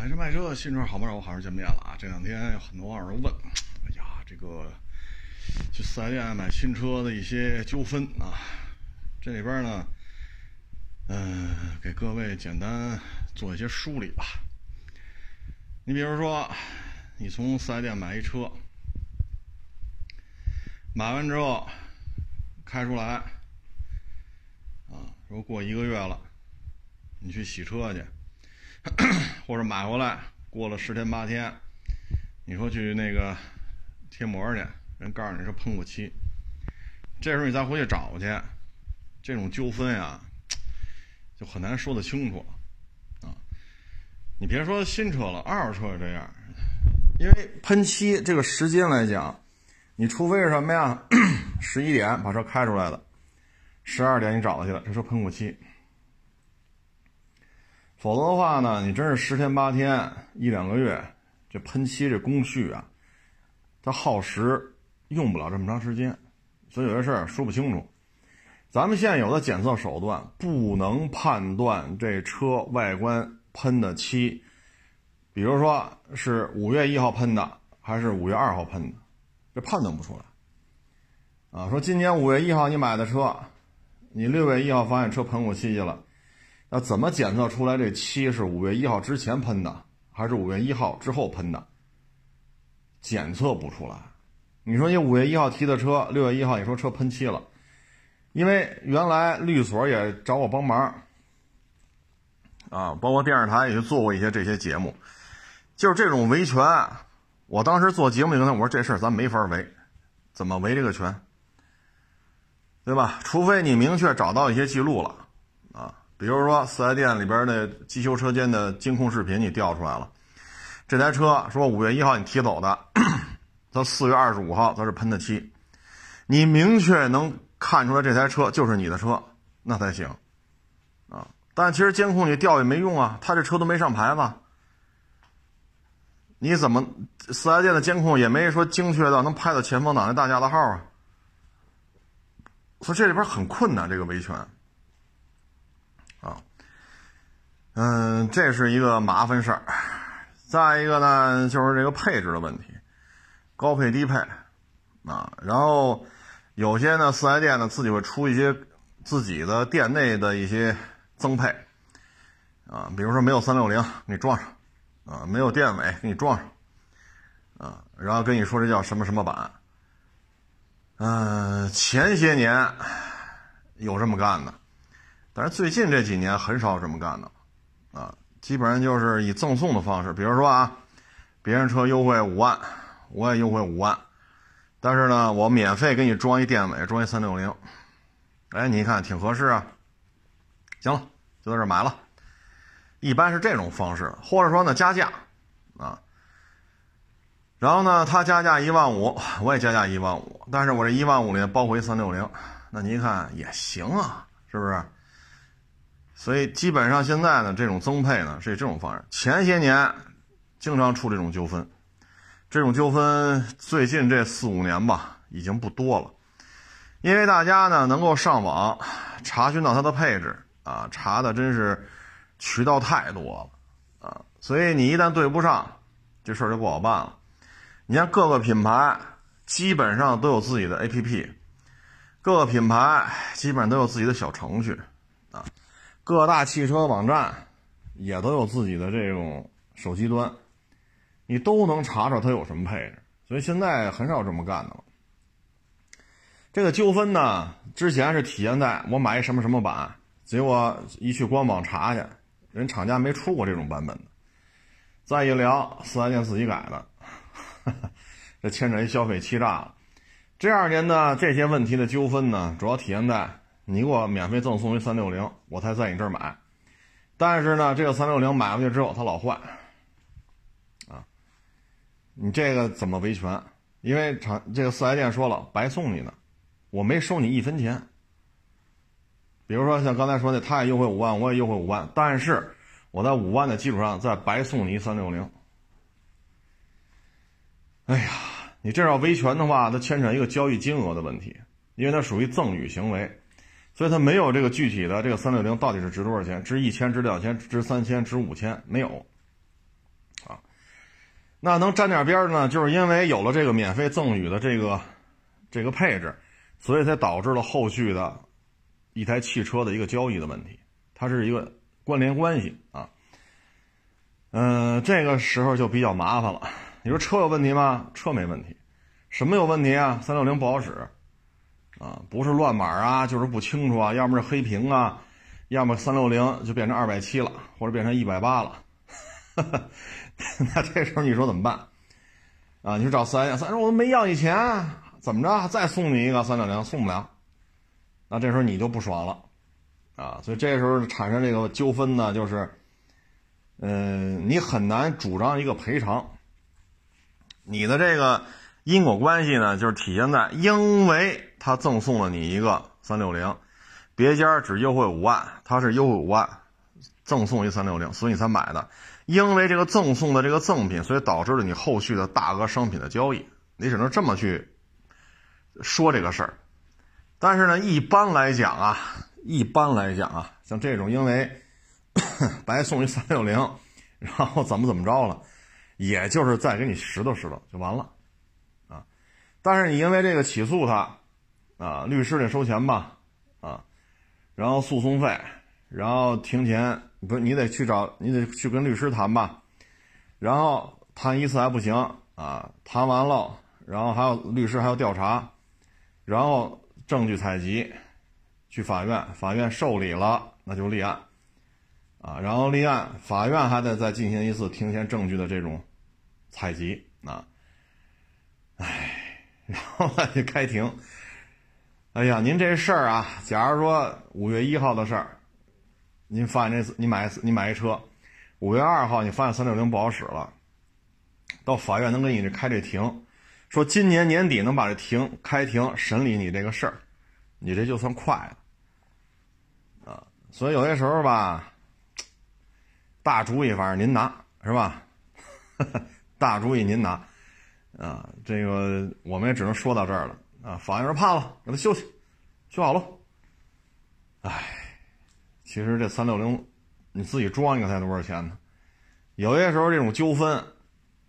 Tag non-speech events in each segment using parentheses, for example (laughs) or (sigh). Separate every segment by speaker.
Speaker 1: 买车卖车，新车好不好？我好久见面了啊！这两天有很多网友问，哎呀，这个去四 S 店买新车的一些纠纷啊，这里边呢，嗯，给各位简单做一些梳理吧。你比如说，你从四 S 店买一车，买完之后开出来，啊，说过一个月了，你去洗车去。(clears throat) 或者买回来过了十天八天，你说去那个贴膜去，人告诉你是喷过漆，这时候你再回去找去，这种纠纷呀，就很难说得清楚啊。你别说新车了，二手车也这样，因为喷漆这个时间来讲，你除非是什么呀，(coughs) 十一点把车开出来了，十二点你找他去了，这车喷过漆。否则的话呢，你真是十天八天一两个月，这喷漆这工序啊，它耗时用不了这么长时间，所以有些事儿说不清楚。咱们现有的检测手段不能判断这车外观喷的漆，比如说是五月一号喷的还是五月二号喷的，这判断不出来。啊，说今年五月一号你买的车，你六月一号发现车喷过漆去了。那怎么检测出来这漆是五月一号之前喷的，还是五月一号之后喷的？检测不出来。你说你五月一号提的车，六月一号你说车喷漆了，因为原来律所也找我帮忙，啊，包括电视台也去做过一些这些节目，就是这种维权，我当时做节目就跟他我说这事儿咱没法维，怎么维这个权？对吧？除非你明确找到一些记录了。比如说，四 S 店里边的机修车间的监控视频你调出来了，这台车说五月一号你提走的，(clears throat) 到四月二十五号它是喷的漆，你明确能看出来这台车就是你的车，那才行，啊！但其实监控你调也没用啊，他这车都没上牌子，你怎么四 S 店的监控也没说精确到能拍到前方挡那大架的号啊？所以这里边很困难，这个维权。啊，嗯，这是一个麻烦事儿。再一个呢，就是这个配置的问题，高配低配啊。然后有些呢，四 S 店呢自己会出一些自己的店内的一些增配啊，比如说没有三六零，你装上啊；没有电尾，给你装上啊。然后跟你说这叫什么什么版。嗯，前些年有这么干的。但是最近这几年很少这么干的，啊，基本上就是以赠送的方式，比如说啊，别人车优惠五万，我也优惠五万，但是呢，我免费给你装一电尾，装一三六零，哎，你一看挺合适啊，行了，就在这买了，一般是这种方式，或者说呢加价，啊，然后呢他加价一万五，我也加价一万五，但是我这一万五里包括一三六零，那您看也行啊，是不是？所以基本上现在呢，这种增配呢是以这种方式。前些年经常出这种纠纷，这种纠纷最近这四五年吧已经不多了，因为大家呢能够上网查询到它的配置啊，查的真是渠道太多了啊，所以你一旦对不上，这事儿就不好办了。你像各个品牌基本上都有自己的 APP，各个品牌基本上都有自己的小程序啊。各大汽车网站也都有自己的这种手机端，你都能查查它有什么配置，所以现在很少这么干的了。这个纠纷呢，之前是体现在我买一什么什么版，结果一去官网查去，人厂家没出过这种版本的。再一聊，四 S 店自己改的，(laughs) 这牵扯一消费欺诈了。这二年呢，这些问题的纠纷呢，主要体现在。你给我免费赠送一三六零，我才在你这儿买。但是呢，这个三六零买回去之后它老坏，啊，你这个怎么维权？因为厂这个四 S 店说了，白送你呢，我没收你一分钱。比如说像刚才说的，他也优惠五万，我也优惠五万，但是我在五万的基础上再白送你一三六零。哎呀，你这要维权的话，它牵扯一个交易金额的问题，因为它属于赠与行为。所以它没有这个具体的这个三六零到底是值多少钱？值一千？值两千？值三千？值五千？没有，啊那能沾点边呢，就是因为有了这个免费赠予的这个这个配置，所以才导致了后续的一台汽车的一个交易的问题，它是一个关联关系啊。嗯，这个时候就比较麻烦了。你说车有问题吗？车没问题，什么有问题啊？三六零不好使啊，不是乱码啊，就是不清楚啊，要么是黑屏啊，要么三六零就变成二百七了，或者变成一百八了。(laughs) 那这时候你说怎么办？啊，你说找四 S 店，四 S 店我没要你钱，怎么着？再送你一个三六零，送不了。那这时候你就不爽了，啊，所以这时候产生这个纠纷呢，就是，嗯，你很难主张一个赔偿。你的这个因果关系呢，就是体现在，因为他赠送了你一个三六零，别家只优惠五万，他是优惠五万，赠送一三六零，所以你才买的。因为这个赠送的这个赠品，所以导致了你后续的大额商品的交易，你只能这么去说这个事儿。但是呢，一般来讲啊，一般来讲啊，像这种因为 (coughs) 白送一三六零，然后怎么怎么着了，也就是再给你拾掇拾掇就完了啊。但是你因为这个起诉他啊，律师得收钱吧啊，然后诉讼费，然后庭前。不是你得去找，你得去跟律师谈吧，然后谈一次还不行啊，谈完了，然后还有律师还要调查，然后证据采集，去法院，法院受理了，那就立案，啊，然后立案，法院还得再进行一次庭前证据的这种采集啊，哎，然后再去开庭，哎呀，您这事儿啊，假如说五月一号的事儿。您发现这你买你买一车，五月二号你发现三六零不好使了，到法院能给你这开这庭，说今年年底能把这庭开庭审理你这个事儿，你这就算快了，啊，所以有些时候吧，大主意反正您拿是吧？(laughs) 大主意您拿，啊，这个我们也只能说到这儿了啊。法院说判了，给他休息，修好了，唉。其实这三六零，你自己装一个才多少钱呢？有些时候这种纠纷，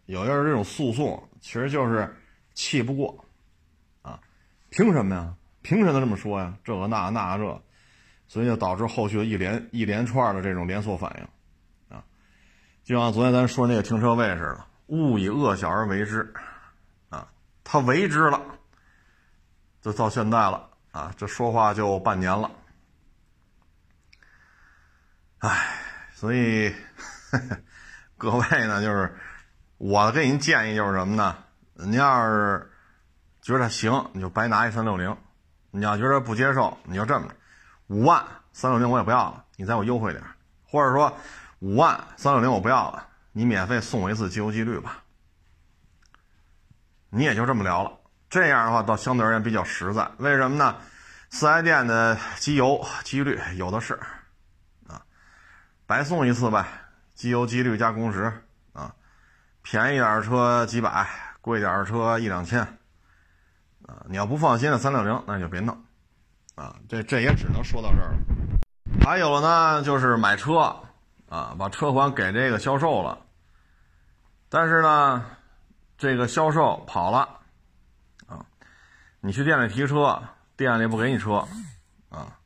Speaker 1: 有些时候这种诉讼，其实就是气不过，啊，凭什么呀？凭什么这么说呀？这个那那这，所以就导致后续的一连一连串的这种连锁反应，啊，就像昨天咱说那个停车位似的，勿以恶小而为之，啊，他为之了，就到现在了，啊，这说话就半年了。唉，所以各位呢，就是我给您建议就是什么呢？您要是觉得行，你就白拿一三六零；你要觉得不接受，你就这么着，五万三六零我也不要了，你再给我优惠点或者说五万三六零我不要了，你免费送我一次机油机滤吧。你也就这么聊了，这样的话倒相对而言比较实在。为什么呢？四 S 店的机油机滤有的是。啊白送一次呗，机油、机滤加工时啊，便宜点的车几百，贵点的车一两千啊。你要不放心的三六零，那就别弄啊。这这也只能说到这儿了。还有呢，就是买车啊，把车款给这个销售了，但是呢，这个销售跑了，你去店里提车，店里不给你车啊。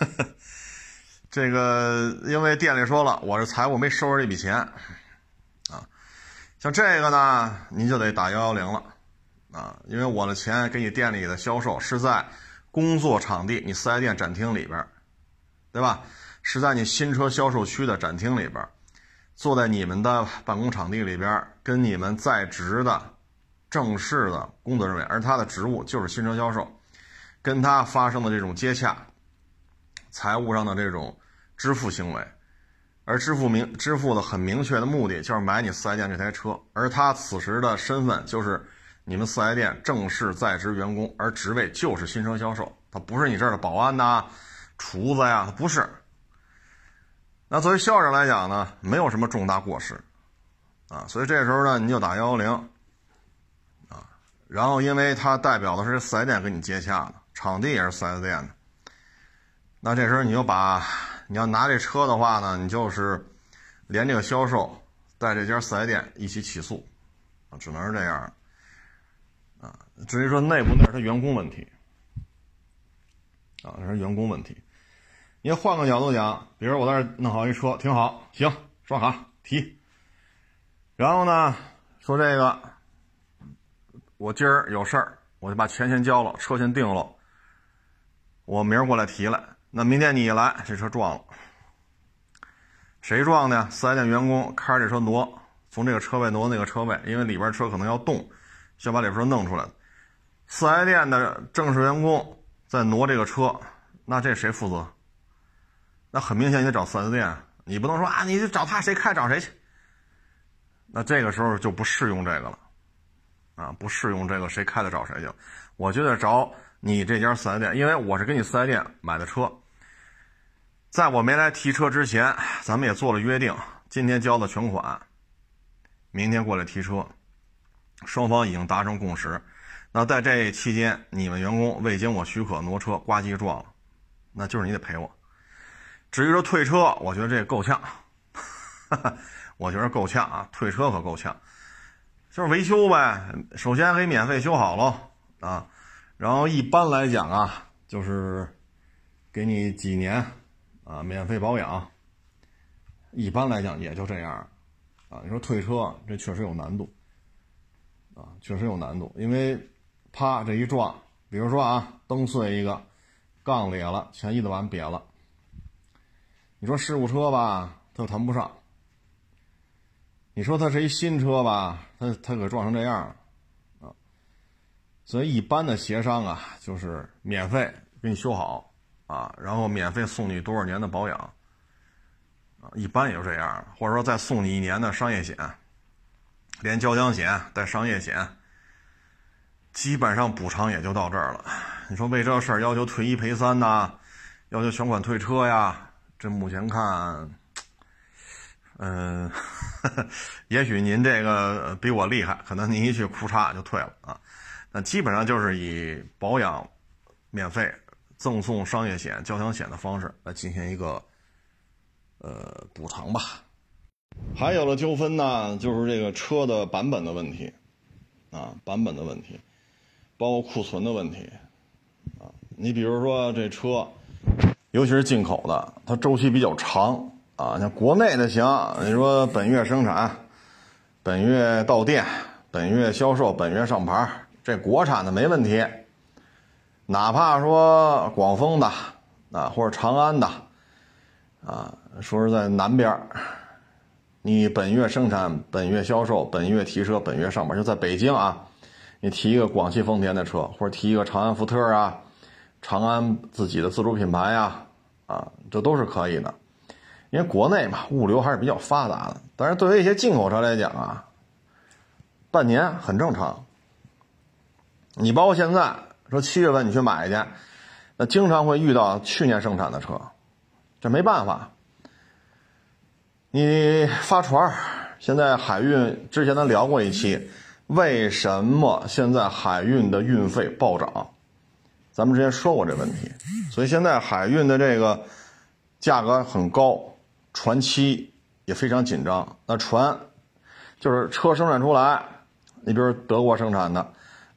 Speaker 1: (laughs) 这个，因为店里说了，我这财务没收着这笔钱，啊，像这个呢，您就得打幺幺零了，啊，因为我的钱给你店里的销售是在工作场地，你四 S 店展厅里边，对吧？是在你新车销售区的展厅里边，坐在你们的办公场地里边，跟你们在职的正式的工作人员，而他的职务就是新车销售，跟他发生的这种接洽，财务上的这种。支付行为，而支付明支付的很明确的目的就是买你四 S 店这台车，而他此时的身份就是你们四 S 店正式在职员工，而职位就是新车销售，他不是你这儿的保安呐、厨子呀，他不是。那作为销售来讲呢，没有什么重大过失，啊，所以这时候呢，你就打幺幺零，然后因为他代表的是四 S 店跟你接洽的，场地也是四 S 店的，那这时候你就把。你要拿这车的话呢，你就是连这个销售带这家四 S 店一起起诉，只能是这样，啊，至于说内部那是他员工问题，啊，那是员工问题。你要换个角度讲，比如我在这弄好一车，挺好，行，刷卡提。然后呢，说这个，我今儿有事儿，我就把钱先交了，车先定了，我明儿过来提来。那明天你一来，这车撞了。谁撞的？四 S 店员工开着这车挪，从这个车位挪那个车位，因为里边车可能要动，先把里边车弄出来。四 S 店的正式员工在挪这个车，那这谁负责？那很明显，你得找四 S 店，你不能说啊，你就找他，谁开找谁去。那这个时候就不适用这个了，啊，不适用这个谁开的找谁去。我觉得找你这家四 S 店，因为我是跟你四 S 店买的车。在我没来提车之前，咱们也做了约定，今天交的全款，明天过来提车，双方已经达成共识。那在这期间，你们员工未经我许可挪车，呱唧撞了，那就是你得赔我。至于说退车，我觉得这够呛，(laughs) 我觉得够呛啊，退车可够呛，就是维修呗。首先可以免费修好喽啊，然后一般来讲啊，就是给你几年。啊，免费保养，一般来讲也就这样，啊，你说退车这确实有难度，啊，确实有难度，因为啪这一撞，比如说啊，灯碎一个，杠裂了，前翼子板瘪了，你说事故车吧，它又谈不上，你说它是一新车吧，它它给撞成这样，啊，所以一般的协商啊，就是免费给你修好。啊，然后免费送你多少年的保养，啊，一般也就这样，或者说再送你一年的商业险，连交强险带商业险，基本上补偿也就到这儿了。你说为这事儿要求退一赔三呐，要求全款退车呀？这目前看，嗯，(laughs) 也许您这个比我厉害，可能您一去裤衩就退了啊。那基本上就是以保养免费。赠送商业险、交强险的方式来进行一个呃补偿吧。还有的纠纷呢，就是这个车的版本的问题啊，版本的问题，包括库存的问题啊。你比如说这车，尤其是进口的，它周期比较长啊。像国内的行，你说本月生产、本月到店、本月销售、本月上牌，这国产的没问题。哪怕说广丰的啊，或者长安的啊，说是在南边你本月生产、本月销售、本月提车、本月上牌，就在北京啊，你提一个广汽丰田的车，或者提一个长安福特啊，长安自己的自主品牌呀，啊，这都是可以的，因为国内嘛，物流还是比较发达的。但是对于一些进口车来讲啊，半年很正常。你包括现在。说七月份你去买去，那经常会遇到去年生产的车，这没办法。你发船现在海运之前咱聊过一期，为什么现在海运的运费暴涨？咱们之前说过这问题，所以现在海运的这个价格很高，船期也非常紧张。那船就是车生产出来，你比如德国生产的，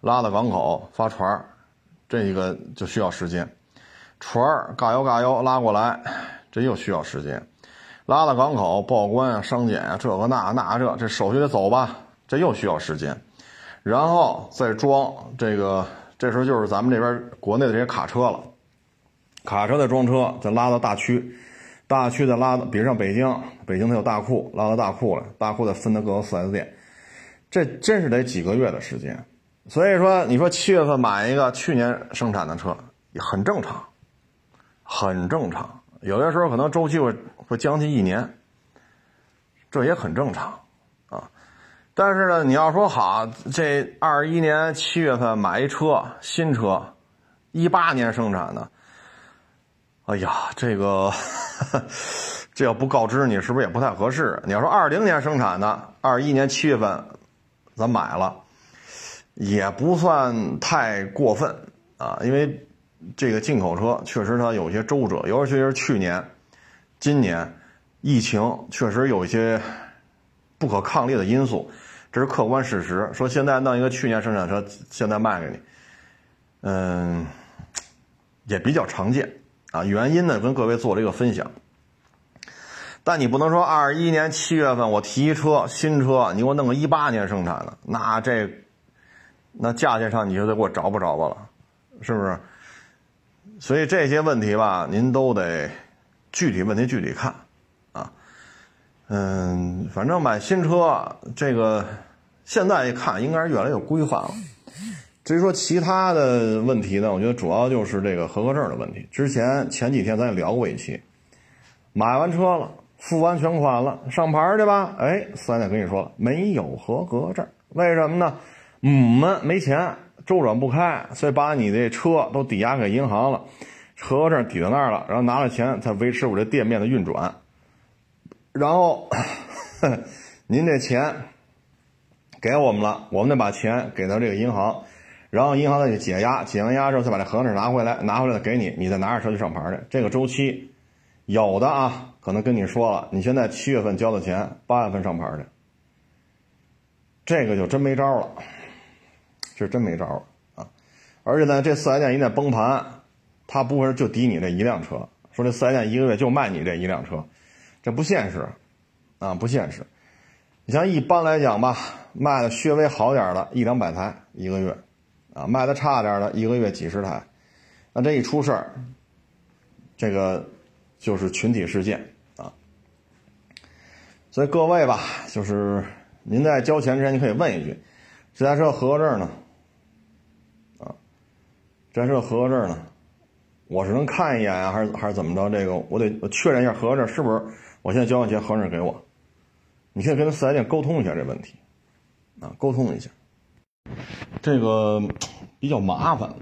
Speaker 1: 拉到港口发船这一个就需要时间，船嘎悠嘎悠拉过来，这又需要时间，拉到港口报关啊、商检啊，这个那那这这手续得走吧，这又需要时间，然后再装这个，这时候就是咱们这边国内的这些卡车了，卡车再装车，再拉到大区，大区的拉，比如像北京，北京它有大库，拉到大库了，大库再分到各个 4S 店，这真是得几个月的时间。所以说，你说七月份买一个去年生产的车也很正常，很正常。有的时候可能周期会会将近一年，这也很正常啊。但是呢，你要说好，这二一年七月份买一车新车，一八年生产的，哎呀，这个这要不告知你，是不是也不太合适？你要说二零年生产的，二一年七月份咱买了。也不算太过分啊，因为这个进口车确实它有些周折，尤其是去年、今年疫情确实有一些不可抗力的因素，这是客观事实。说现在弄一个去年生产车，现在卖给你，嗯，也比较常见啊。原因呢，跟各位做了一个分享。但你不能说二一年七月份我提一车新车，你给我弄个一八年生产的，那这那价钱上你就得给我找不着吧了，是不是？所以这些问题吧，您都得具体问题具体看啊。嗯，反正买新车这个现在一看，应该是越来越规范了。至于说其他的问题呢，我觉得主要就是这个合格证的问题。之前前几天咱也聊过一期，买完车了。付完全款了，上牌去吧。哎，四 S 店跟你说了，没有合格证，为什么呢？我们没钱，周转不开，所以把你这车都抵押给银行了，合格证抵在那儿了，然后拿了钱才维持我这店面的运转。然后 (laughs) 您这钱给我们了，我们得把钱给到这个银行，然后银行再去解压，解完压之后再把这合同拿回来，拿回来给你，你再拿着车去上牌去。这个周期有的啊。可能跟你说了，你现在七月份交的钱，八月份上牌去，这个就真没招了，是真没招了啊！而且呢，这四 S 店一旦崩盘，他不会就抵你这一辆车，说这四 S 店一个月就卖你这一辆车，这不现实啊，不现实。你像一般来讲吧，卖的稍微好点的，一两百台一个月，啊，卖的差点的，一个月几十台，那这一出事儿，这个就是群体事件啊。所以各位吧，就是您在交钱之前，你可以问一句：这台车合格证呢？啊，这台车合格证呢？我是能看一眼啊，还是还是怎么着？这个我得确认一下合格证是不是我现在交完钱，合格证给我。你可以跟四 S 店沟通一下这问题，啊，沟通一下。这个比较麻烦，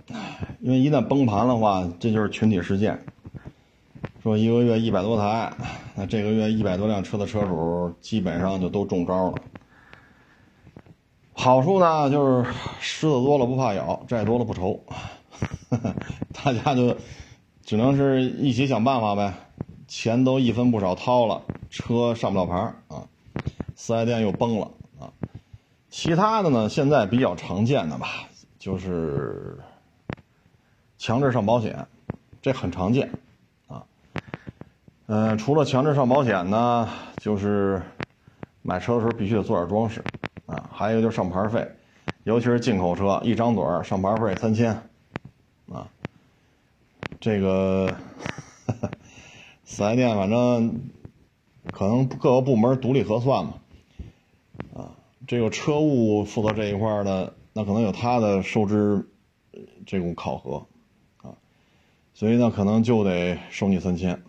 Speaker 1: 因为一旦崩盘的话，这就是群体事件。说一个月一百多台，那这个月一百多辆车的车主基本上就都中招了。好处呢，就是虱子多了不怕咬，债多了不愁，(laughs) 大家就只能是一起想办法呗。钱都一分不少掏了，车上不了牌啊，四 S 店又崩了啊。其他的呢，现在比较常见的吧，就是强制上保险，这很常见。啊嗯，除了强制上保险呢，就是买车的时候必须得做点装饰啊。还有一个就是上牌费，尤其是进口车，一张嘴上牌费三千啊。这个 (laughs) 四 S 店反正可能各个部门独立核算嘛。这个车务负责这一块的，那可能有他的收支这种考核啊，所以呢，可能就得收你三千。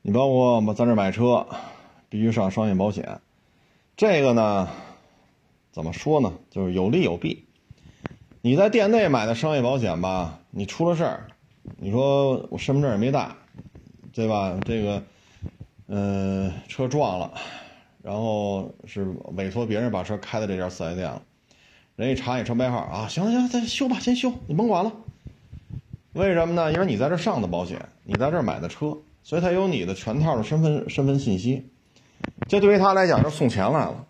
Speaker 1: 你包括我们在这买车，必须上商业保险，这个呢，怎么说呢？就是有利有弊。你在店内买的商业保险吧，你出了事儿，你说我身份证也没带，对吧？这个，呃，车撞了，然后是委托别人把车开到这家四 S 店了，人一查你车牌号啊，行了行了，再修吧，先修，你甭管了。为什么呢？因为你在这上的保险，你在这买的车。所以他有你的全套的身份身份信息，这对于他来讲就送钱来了，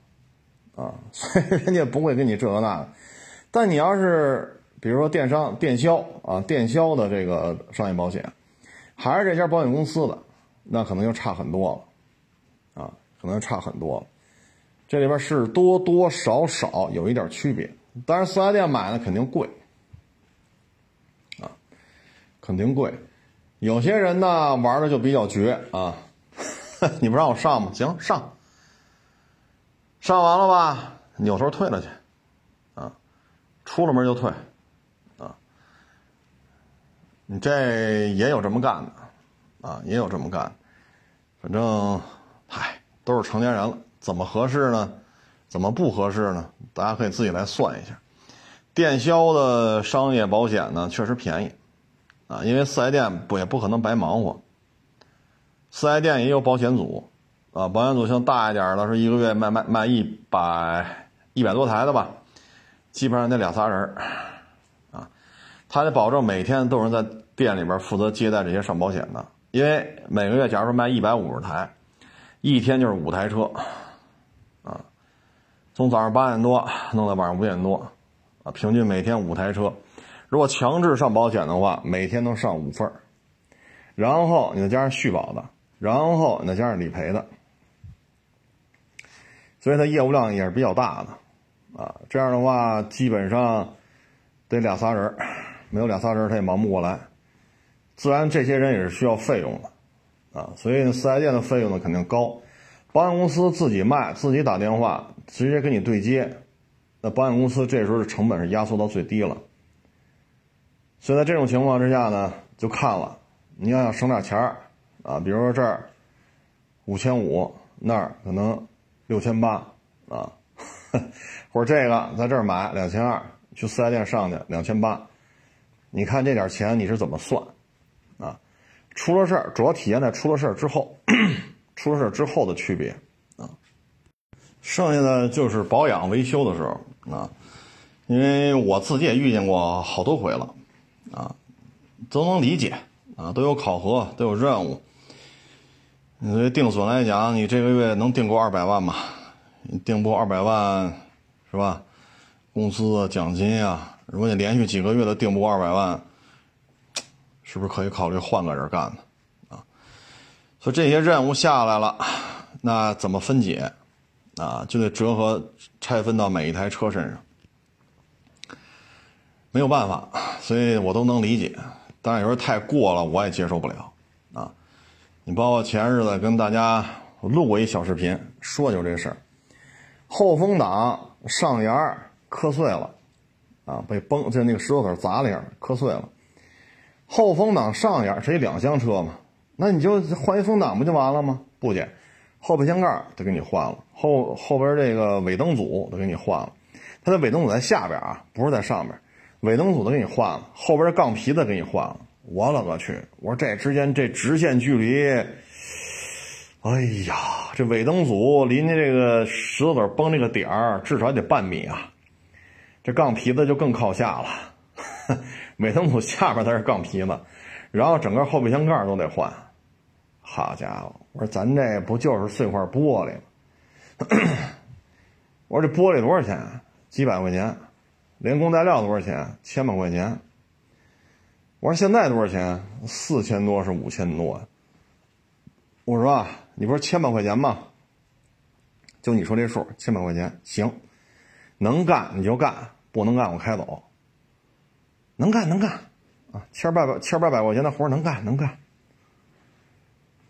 Speaker 1: 啊，(laughs) 所以人家不会给你这个那个。但你要是比如说电商电销啊，电销的这个商业保险，还是这家保险公司的，那可能就差很多了，可能差很多。这里边是多多少少有一点区别，但是四 S 店买的肯定贵，啊，肯定贵。有些人呢玩的就比较绝啊，(laughs) 你不让我上吗？行上，上完了吧，扭头退了去，啊，出了门就退，啊，你这也有这么干的，啊，也有这么干，反正，嗨，都是成年人了，怎么合适呢？怎么不合适呢？大家可以自己来算一下。电销的商业保险呢，确实便宜。啊，因为四 S 店不也不可能白忙活，四 S 店也有保险组，啊，保险组像大一点的，说一个月卖卖卖一百一百多台的吧，基本上得俩仨人啊，他得保证每天都有人在店里边负责接待这些上保险的，因为每个月假如说卖一百五十台，一天就是五台车，啊，从早上八点多弄到晚上五点多，啊，平均每天五台车。如果强制上保险的话，每天能上五份然后你再加上续保的，然后你再加上理赔的，所以它业务量也是比较大的，啊，这样的话基本上得俩仨人，没有俩仨人他也忙不过来。自然，这些人也是需要费用的，啊，所以四 S 店的费用呢肯定高。保险公司自己卖，自己打电话直接跟你对接，那保险公司这时候的成本是压缩到最低了。所以在这种情况之下呢，就看了，你要想省点钱儿啊，比如说这儿五千五，那儿可能六千八啊，(laughs) 或者这个在这儿买两千二，去四 S 店上去两千八，你看这点钱你是怎么算？出了事儿，主要体现在出了事儿之后，(clears throat) 出了事儿之后的区别啊。剩下的就是保养维修的时候啊，因为我自己也遇见过好多回了。啊，都能理解啊，都有考核，都有任务。你这定损来讲，你这个月能定过二百万吗？你定不二百万，是吧？工资奖金啊，如果你连续几个月都定不过二百万，是不是可以考虑换个人干呢？啊，所以这些任务下来了，那怎么分解？啊，就得折合拆分到每一台车身上。没有办法，所以我都能理解，但是有时候太过了，我也接受不了啊。你包括前日子跟大家录过一小视频，说就这事儿，后风挡上沿磕碎了，啊，被崩就那个石头子砸了一下磕碎了。后风挡上沿是一两厢车嘛，那你就换一风挡不就完了吗？不姐，后备箱盖得给你换了，后后边这个尾灯组都给你换了，它的尾灯组在下边啊，不是在上边。尾灯组都给你换了，后边杠皮子给你换了，我勒个去！我说这之间这直线距离，哎呀，这尾灯组离那这个石头子崩这个点儿至少得半米啊，这杠皮子就更靠下了。尾灯组下边才是杠皮子，然后整个后备箱盖都得换。好家伙，我说咱这不就是碎块玻璃吗？我说这玻璃多少钱？几百块钱。连工带料多少钱？千把块钱。我说现在多少钱？四千多是五千多。我说啊，你不是千把块钱吗？就你说这数，千把块钱行，能干你就干，不能干我开走。能干能干啊，千八百千八百块钱的活能干能干。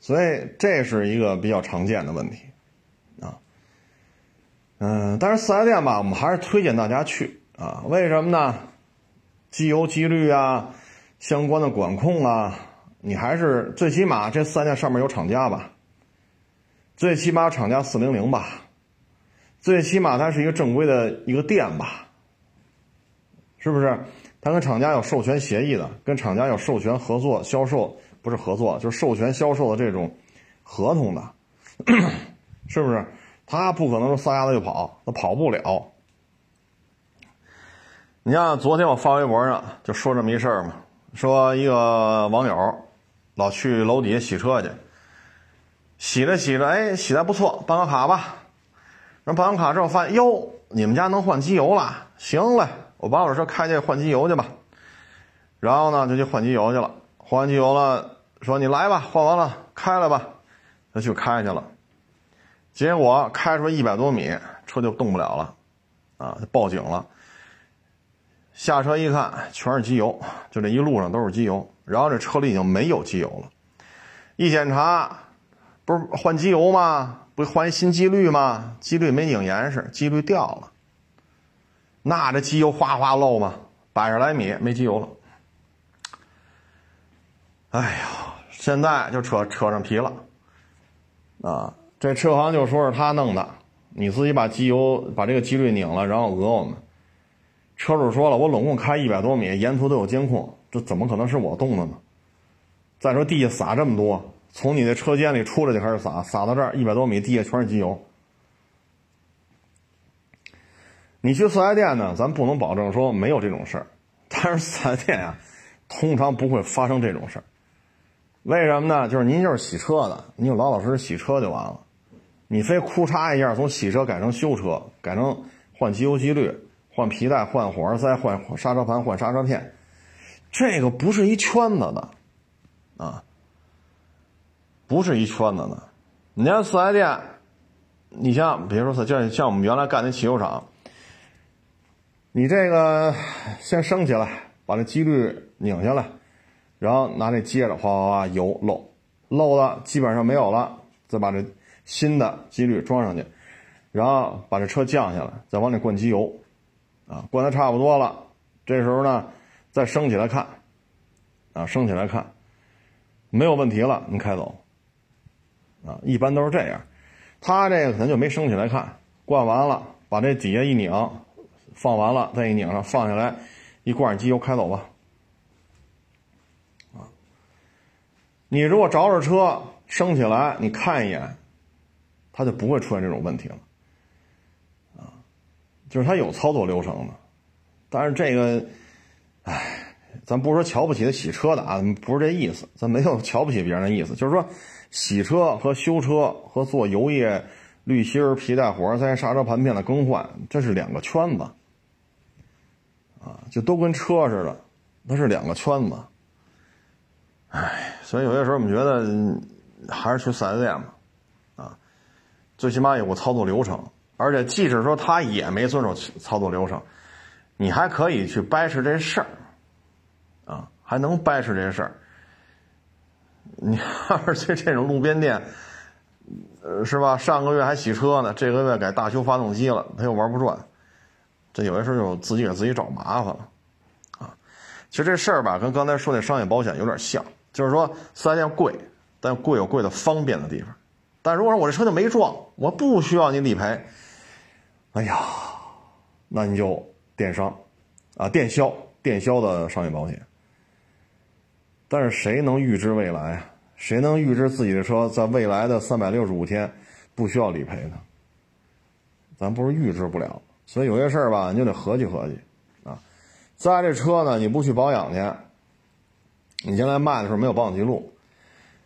Speaker 1: 所以这是一个比较常见的问题啊。嗯，但是四 S 店吧，我们还是推荐大家去。啊，为什么呢？机油、机滤啊，相关的管控啊，你还是最起码这三店上面有厂家吧？最起码厂家四零零吧？最起码它是一个正规的一个店吧？是不是？他跟厂家有授权协议的，跟厂家有授权合作销售，不是合作就是授权销售的这种合同的，(coughs) 是不是？他不可能撒丫子就跑，他跑不了。你像昨天我发微博上就说这么一事儿嘛，说一个网友老去楼底下洗车去，洗着洗着，哎，洗的不错，办个卡吧。然后办完卡之后发现，哟，你们家能换机油了？行嘞，我把我的车开去换机油去吧。然后呢，就去换机油去了。换完机油了，说你来吧，换完了开了吧，他去开去了。结果开出一百多米，车就动不了了，啊，报警了。下车一看，全是机油，就这一路上都是机油。然后这车里已经没有机油了，一检查，不是换机油吗？不换一新机滤吗？机滤没拧严实，机滤掉了。那这机油哗哗漏嘛？百十来米没机油了。哎呀，现在就扯扯上皮了，啊，这车行就说是他弄的，你自己把机油把这个机滤拧了，然后讹我们。车主说了，我拢共开一百多米，沿途都有监控，这怎么可能是我动的呢？再说地下撒这么多，从你的车间里出来就开始撒，撒到这儿一百多米，地下全是机油。你去四 S 店呢，咱不能保证说没有这种事儿，但是四 S 店啊，通常不会发生这种事儿。为什么呢？就是您就是洗车的，你就老老实实洗车就完了。你非哭嚓一下从洗车改成修车，改成换机油机滤、换皮带、换火花塞、换刹车盘、换刹车片，这个不是一圈子的，啊，不是一圈子的。你家四 S 店，你像比如说像像我们原来干那汽修厂，你这个先升起来，把这机滤拧下来。然后拿这接着哗哗哗油漏，漏了基本上没有了，再把这新的机滤装上去，然后把这车降下来，再往里灌机油，啊，灌的差不多了，这时候呢再升起来看，啊，升起来看，没有问题了，您开走，啊，一般都是这样，他这个可能就没升起来看，灌完了把这底下一拧，放完了再一拧上，放下来一灌上机油开走吧。啊你如果着着车升起来，你看一眼，它就不会出现这种问题了，啊，就是它有操作流程的，但是这个，哎，咱不是说瞧不起他洗车的啊，不是这意思，咱没有瞧不起别人的意思，就是说，洗车和修车和做油液、滤芯、皮带、火花塞、刹车盘片的更换，这是两个圈子，啊，就都跟车似的，那是两个圈子。唉，所以有些时候我们觉得还是去四 S 店吧，啊，最起码有个操作流程，而且即使说他也没遵守操作流程，你还可以去掰扯这事儿，啊，还能掰扯这事儿。你 (laughs) 要是去这种路边店，呃，是吧？上个月还洗车呢，这个月改大修发动机了，他又玩不转，这有些时候就自己给自己找麻烦了，啊，其实这事儿吧，跟刚才说那商业保险有点像。就是说，四 S 店贵，但贵有贵的方便的地方。但如果说我这车就没撞，我不需要你理赔，哎呀，那你就电商，啊，电销，电销的商业保险。但是谁能预知未来啊？谁能预知自己的车在未来的三百六十五天不需要理赔呢？咱不是预知不了，所以有些事儿吧，你就得合计合计，啊，在这车呢，你不去保养去。你将来卖的时候没有保养记录，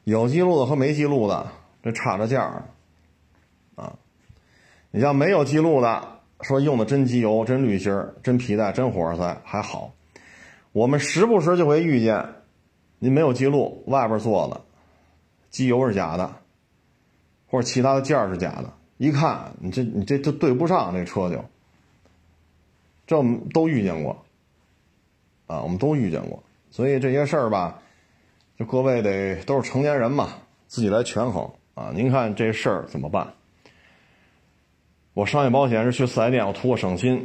Speaker 1: 有记录的和没记录的这差着价啊！你像没有记录的，说用的真机油、真滤芯、真皮带、真火花塞还好，我们时不时就会遇见，您没有记录，外边做的机油是假的，或者其他的件儿是假的，一看你这你这就对不上，这车就，这我们都遇见过，啊，我们都遇见过。所以这些事儿吧，就各位得都是成年人嘛，自己来权衡啊。您看这事儿怎么办？我商业保险是去四 S 店，我图个省心，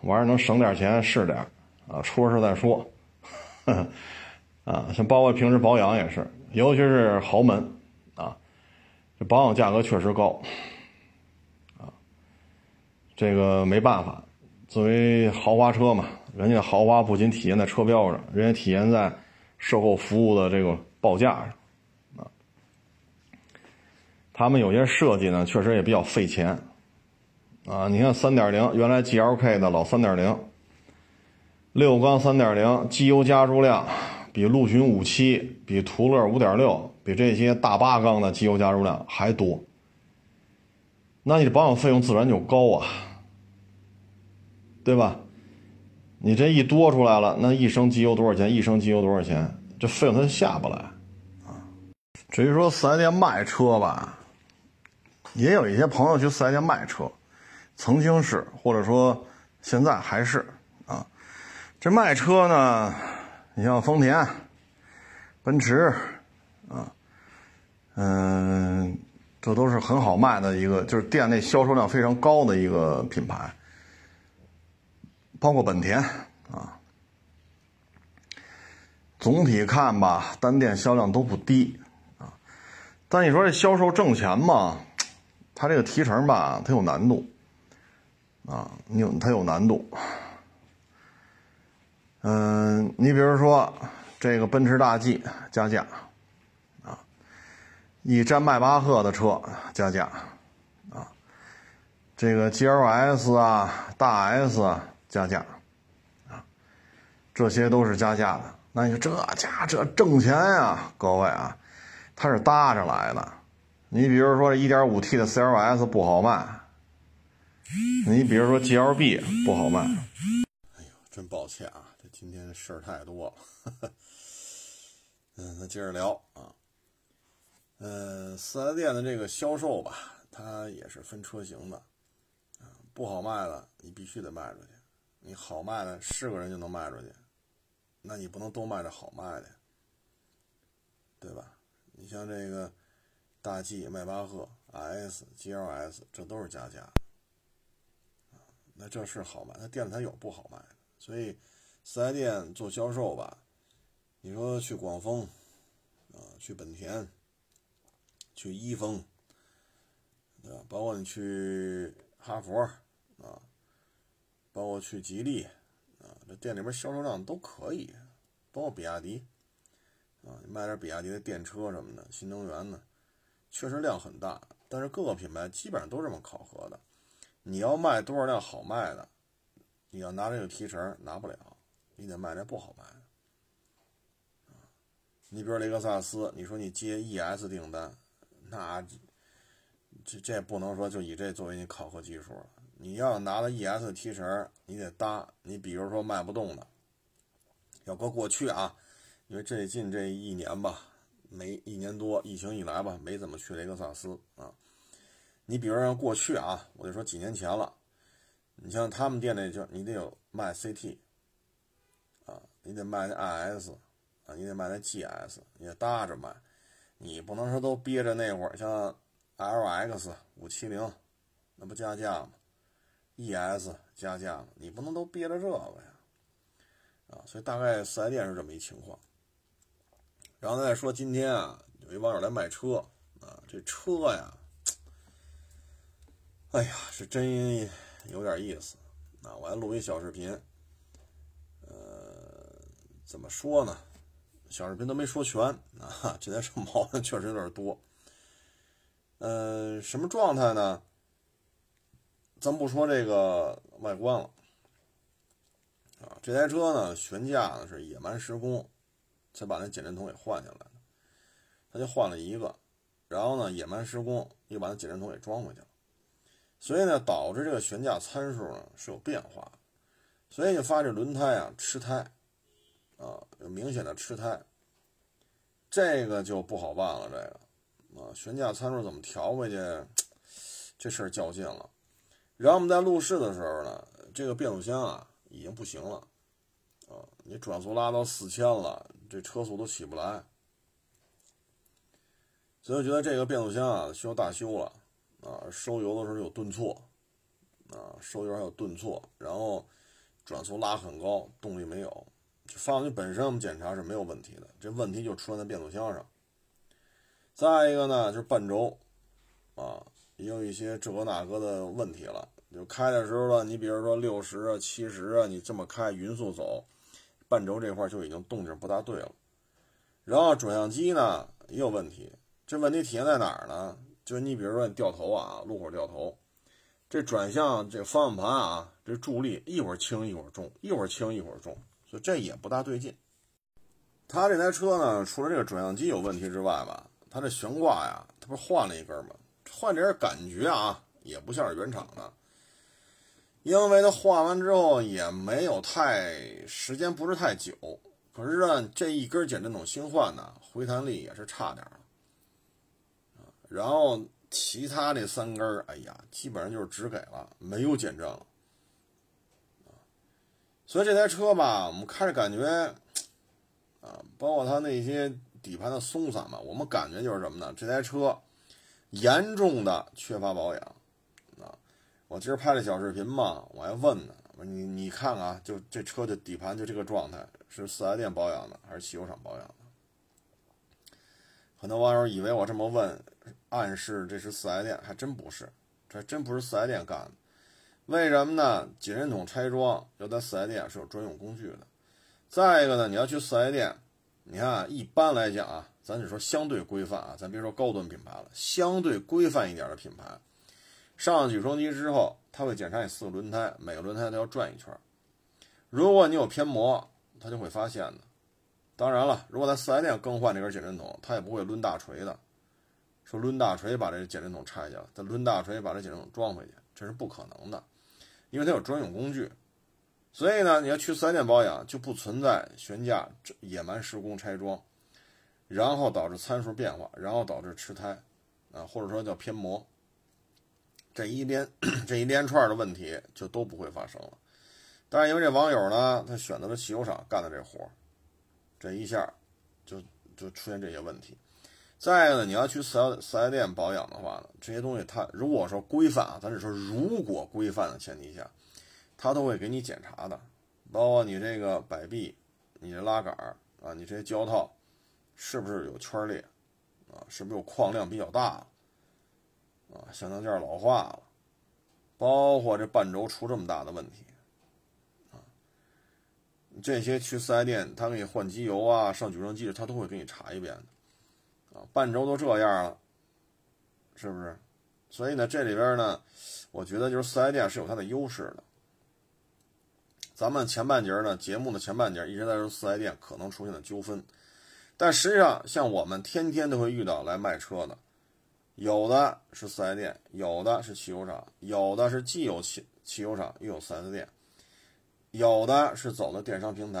Speaker 1: 玩意儿能省点钱是点啊，出了事再说。(laughs) 啊，像包括平时保养也是，尤其是豪门啊，这保养价格确实高啊。这个没办法，作为豪华车嘛。人家豪华不仅体现在车标上，人家体现在售后服务的这个报价上，啊，他们有些设计呢，确实也比较费钱，啊，你看三点零原来 G L K 的老三点零，六缸三点零，机油加注量比陆巡五七、比途乐五点六、比这些大八缸的机油加注量还多，那你的保养费用自然就高啊，对吧？你这一多出来了，那一升机油多少钱？一升机油多少钱？这费用它下不来啊。至于说四 S 店卖车吧，也有一些朋友去四 S 店卖车，曾经是，或者说现在还是啊。这卖车呢，你像丰田、奔驰啊，嗯，这都是很好卖的一个，就是店内销售量非常高的一个品牌。包括本田啊，总体看吧，单店销量都不低啊。但你说这销售挣钱嘛，它这个提成吧，它有难度啊，你有它有难度。嗯，你比如说这个奔驰大 G 加价啊，一詹迈巴赫的车加价啊，这个 GLS 啊，大 S 啊。加价，啊，这些都是加价的。那你说这家这挣钱呀，各位啊，他是搭着来的，你比如说 1.5T 的 CLS 不好卖，你比如说 GLB 不好卖。哎呦，真抱歉啊，这今天事儿太多了。嗯，那接着聊啊。嗯，四 S 店的这个销售吧，它也是分车型的，不好卖的你必须得卖出去，你好卖的是个人就能卖出去，那你不能都卖着好卖的，对吧？你像这个。大 G、迈巴赫、S、GLS，这都是加价那这是好卖，那店里它有不好卖的，所以四 S 店做销售吧，你说去广丰啊，去本田，去一丰，对吧？包括你去哈佛啊，包括去吉利啊，这店里边销售量都可以，包括比亚迪啊，你卖点比亚迪的电车什么的，新能源的。确实量很大，但是各个品牌基本上都这么考核的。你要卖多少辆好卖的，你要拿这个提成拿不了，你得卖那不好卖的。你比如雷克萨斯，你说你接 ES 订单，那这这不能说就以这作为你考核基数了。你要拿了 ES 提成，你得搭。你比如说卖不动的，要搁过去啊，因为最近这一年吧。没一年多，疫情以来吧，没怎么去雷克萨斯啊。你比如说过去啊，我就说几年前了，你像他们店里就你得有卖 CT 啊，你得卖那 IS 啊，你得卖那 GS，你得搭着卖，你不能说都憋着那会儿像 LX 五七零，那不加价吗？ES 加价了？你不能都憋着这个呀，啊，所以大概四 S 店是这么一情况。然后再说，今天啊，有一网友来卖车啊，这车呀，哎呀，是真有点意思啊！我还录一小视频，呃，怎么说呢？小视频都没说全啊，这台车毛病确实有点多。嗯，什么状态呢？咱不说这个外观了啊，这台车呢，悬架呢是野蛮施工。才把那减震筒给换下来的，他就换了一个，然后呢，野蛮施工又把那减震筒给装回去了，所以呢，导致这个悬架参数呢是有变化，所以就发这轮胎啊吃胎，啊有明显的吃胎，这个就不好办了，这个啊悬架参数怎么调回去，(tsk) 这事儿较劲了。然后我们在路试的时候呢，这个变速箱啊已经不行了，啊你转速拉到四千了。这车速都起不来，所以觉得这个变速箱啊需要大修了啊！收油的时候有顿挫啊，收油还有顿挫，然后转速拉很高，动力没有。发动机本身我们检查是没有问题的，这问题就出现在变速箱上。再一个呢，就是半轴啊，也有一些这个那个的问题了。就开的时候呢，你比如说六十啊、七十啊，你这么开匀速走。半轴这块就已经动静不大对了，然后转向机呢也有问题，这问题体现在哪儿呢？就是你比如说你掉头啊，路口掉头，这转向这方向盘啊，这助力一会儿轻一会儿重，一会儿轻一会儿重，所以这也不大对劲。他这台车呢，除了这个转向机有问题之外吧，它这悬挂呀，它不是换了一根吗？换这人感觉啊，也不像是原厂的。因为它换完之后也没有太时间，不是太久。可是呢，这一根减震筒新换的，回弹力也是差点儿然后其他这三根哎呀，基本上就是只给了，没有减震了。所以这台车吧，我们开着感觉，啊，包括它那些底盘的松散吧，我们感觉就是什么呢？这台车严重的缺乏保养啊。我今儿拍了小视频嘛，我还问呢，我你你看看，就这车的底盘就这个状态，是四 S 店保养的还是汽修厂保养的？很多网友以为我这么问，暗示这是四 S 店，还真不是，这还真不是四 S 店干的。为什么呢？减震筒拆装要在四 S 店是有专用工具的。再一个呢，你要去四 S 店，你看一般来讲啊，咱就说相对规范啊，咱别说高端品牌了，相对规范一点的品牌。上举升机之后，他会检查你四个轮胎，每个轮胎都要转一圈。如果你有偏磨，他就会发现的。当然了，如果在四 S 店更换这根减震筒，他也不会抡大锤的，说抡大锤把这减震筒拆下来，再抡大锤把这减震筒装回去，这是不可能的，因为它有专用工具。所以呢，你要去四 S 店保养，就不存在悬架野蛮施工拆装，然后导致参数变化，然后导致吃胎，啊，或者说叫偏磨，这一连 (clears throat) 这一连串的问题就都不会发生了。但是因为这网友呢，他选择了汽油厂干的这活这一下就就出现这些问题。再一个呢，你要去四 S 四 S 店保养的话呢，这些东西它如果说规范啊，咱是说如果规范的前提下。他都会给你检查的，包括你这个摆臂、你这拉杆啊，你这些胶套是不是有圈裂啊？是不是有矿量比较大啊？相当件老化了，包括这半轴出这么大的问题啊，这些去四 S 店，他给你换机油啊，上举升机他都会给你查一遍的啊。半轴都这样了，是不是？所以呢，这里边呢，我觉得就是四 S 店是有它的优势的。咱们前半截呢，节目的前半截一直在说四 S 店可能出现的纠纷，但实际上像我们天天都会遇到来卖车的，有的是四 S 店，有的是汽油厂，有的是既有汽汽油厂又有四 S 店，有的是走的电商平台，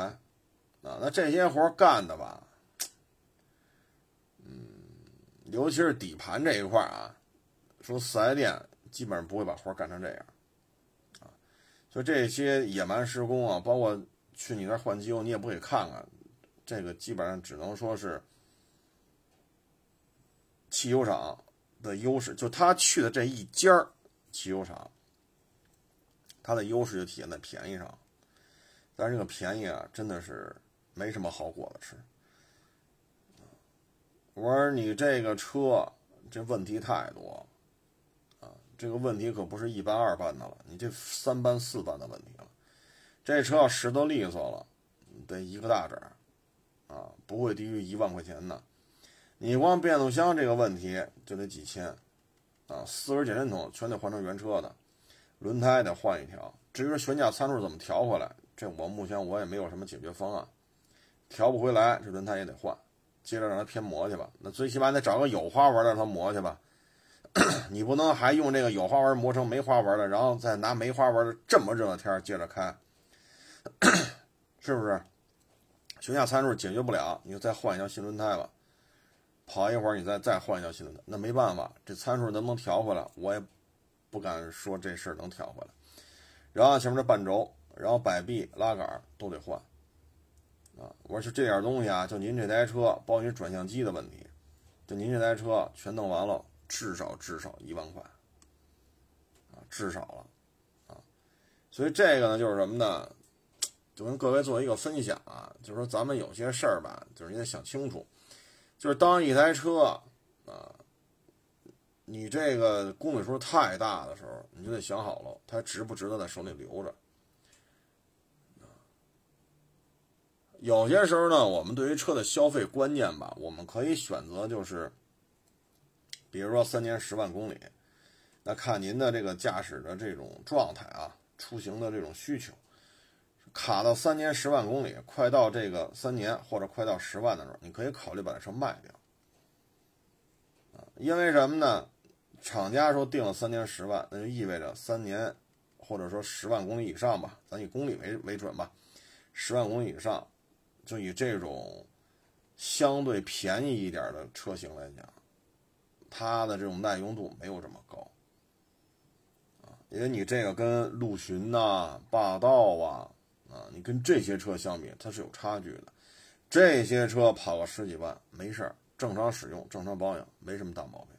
Speaker 1: 啊，那这些活干的吧，嗯，尤其是底盘这一块啊，说四 S 店基本上不会把活干成这样。啊就这些野蛮施工啊，包括去你那换机油，你也不给看看，这个基本上只能说是汽油厂的优势。就他去的这一家儿汽油厂，它的优势就体现在便宜上。但是这个便宜啊，真的是没什么好果子吃。我说你这个车，这问题太多啊。这个问题可不是一般二般的了，你这三般四般的问题了。这车要拾掇利索了，得一个大整啊，不会低于一万块钱的。你光变速箱这个问题就得几千啊，四轮减震筒全得换成原车的，轮胎得换一条。至于说悬架参数怎么调回来，这我目前我也没有什么解决方案。调不回来，这轮胎也得换，接着让它偏磨去吧。那最起码得找个有花纹的让它磨去吧。(coughs) 你不能还用这个有花纹磨成没花纹的，然后再拿没花纹的这么热的天接着开，(coughs) 是不是？悬架参数解决不了，你就再换一条新轮胎吧。跑一会儿你再再换一条新轮胎，那没办法，这参数能不能调回来，我也不敢说这事儿能调回来。然后前面这半轴，然后摆臂、拉杆都得换啊。我说就这点东西啊，就您这台车，包括你转向机的问题，就您这台车全弄完了。至少至少一万块，啊，至少了，啊，所以这个呢，就是什么呢？就跟各位做一个分享啊，就是说咱们有些事儿吧，就是你得想清楚，就是当一台车啊，你这个公里数太大的时候，你就得想好了，它值不值得在手里留着。有些时候呢，我们对于车的消费观念吧，我们可以选择就是。比如说三年十万公里，那看您的这个驾驶的这种状态啊，出行的这种需求，卡到三年十万公里，快到这个三年或者快到十万的时候，你可以考虑把这车卖掉，啊，因为什么呢？厂家说定了三年十万，那就意味着三年或者说十万公里以上吧，咱以公里为为准吧，十万公里以上，就以这种相对便宜一点的车型来讲。它的这种耐用度没有这么高，啊，因为你这个跟陆巡呐、霸道啊，啊，你跟这些车相比，它是有差距的。这些车跑个十几万没事儿，正常使用、正常保养没什么大毛病。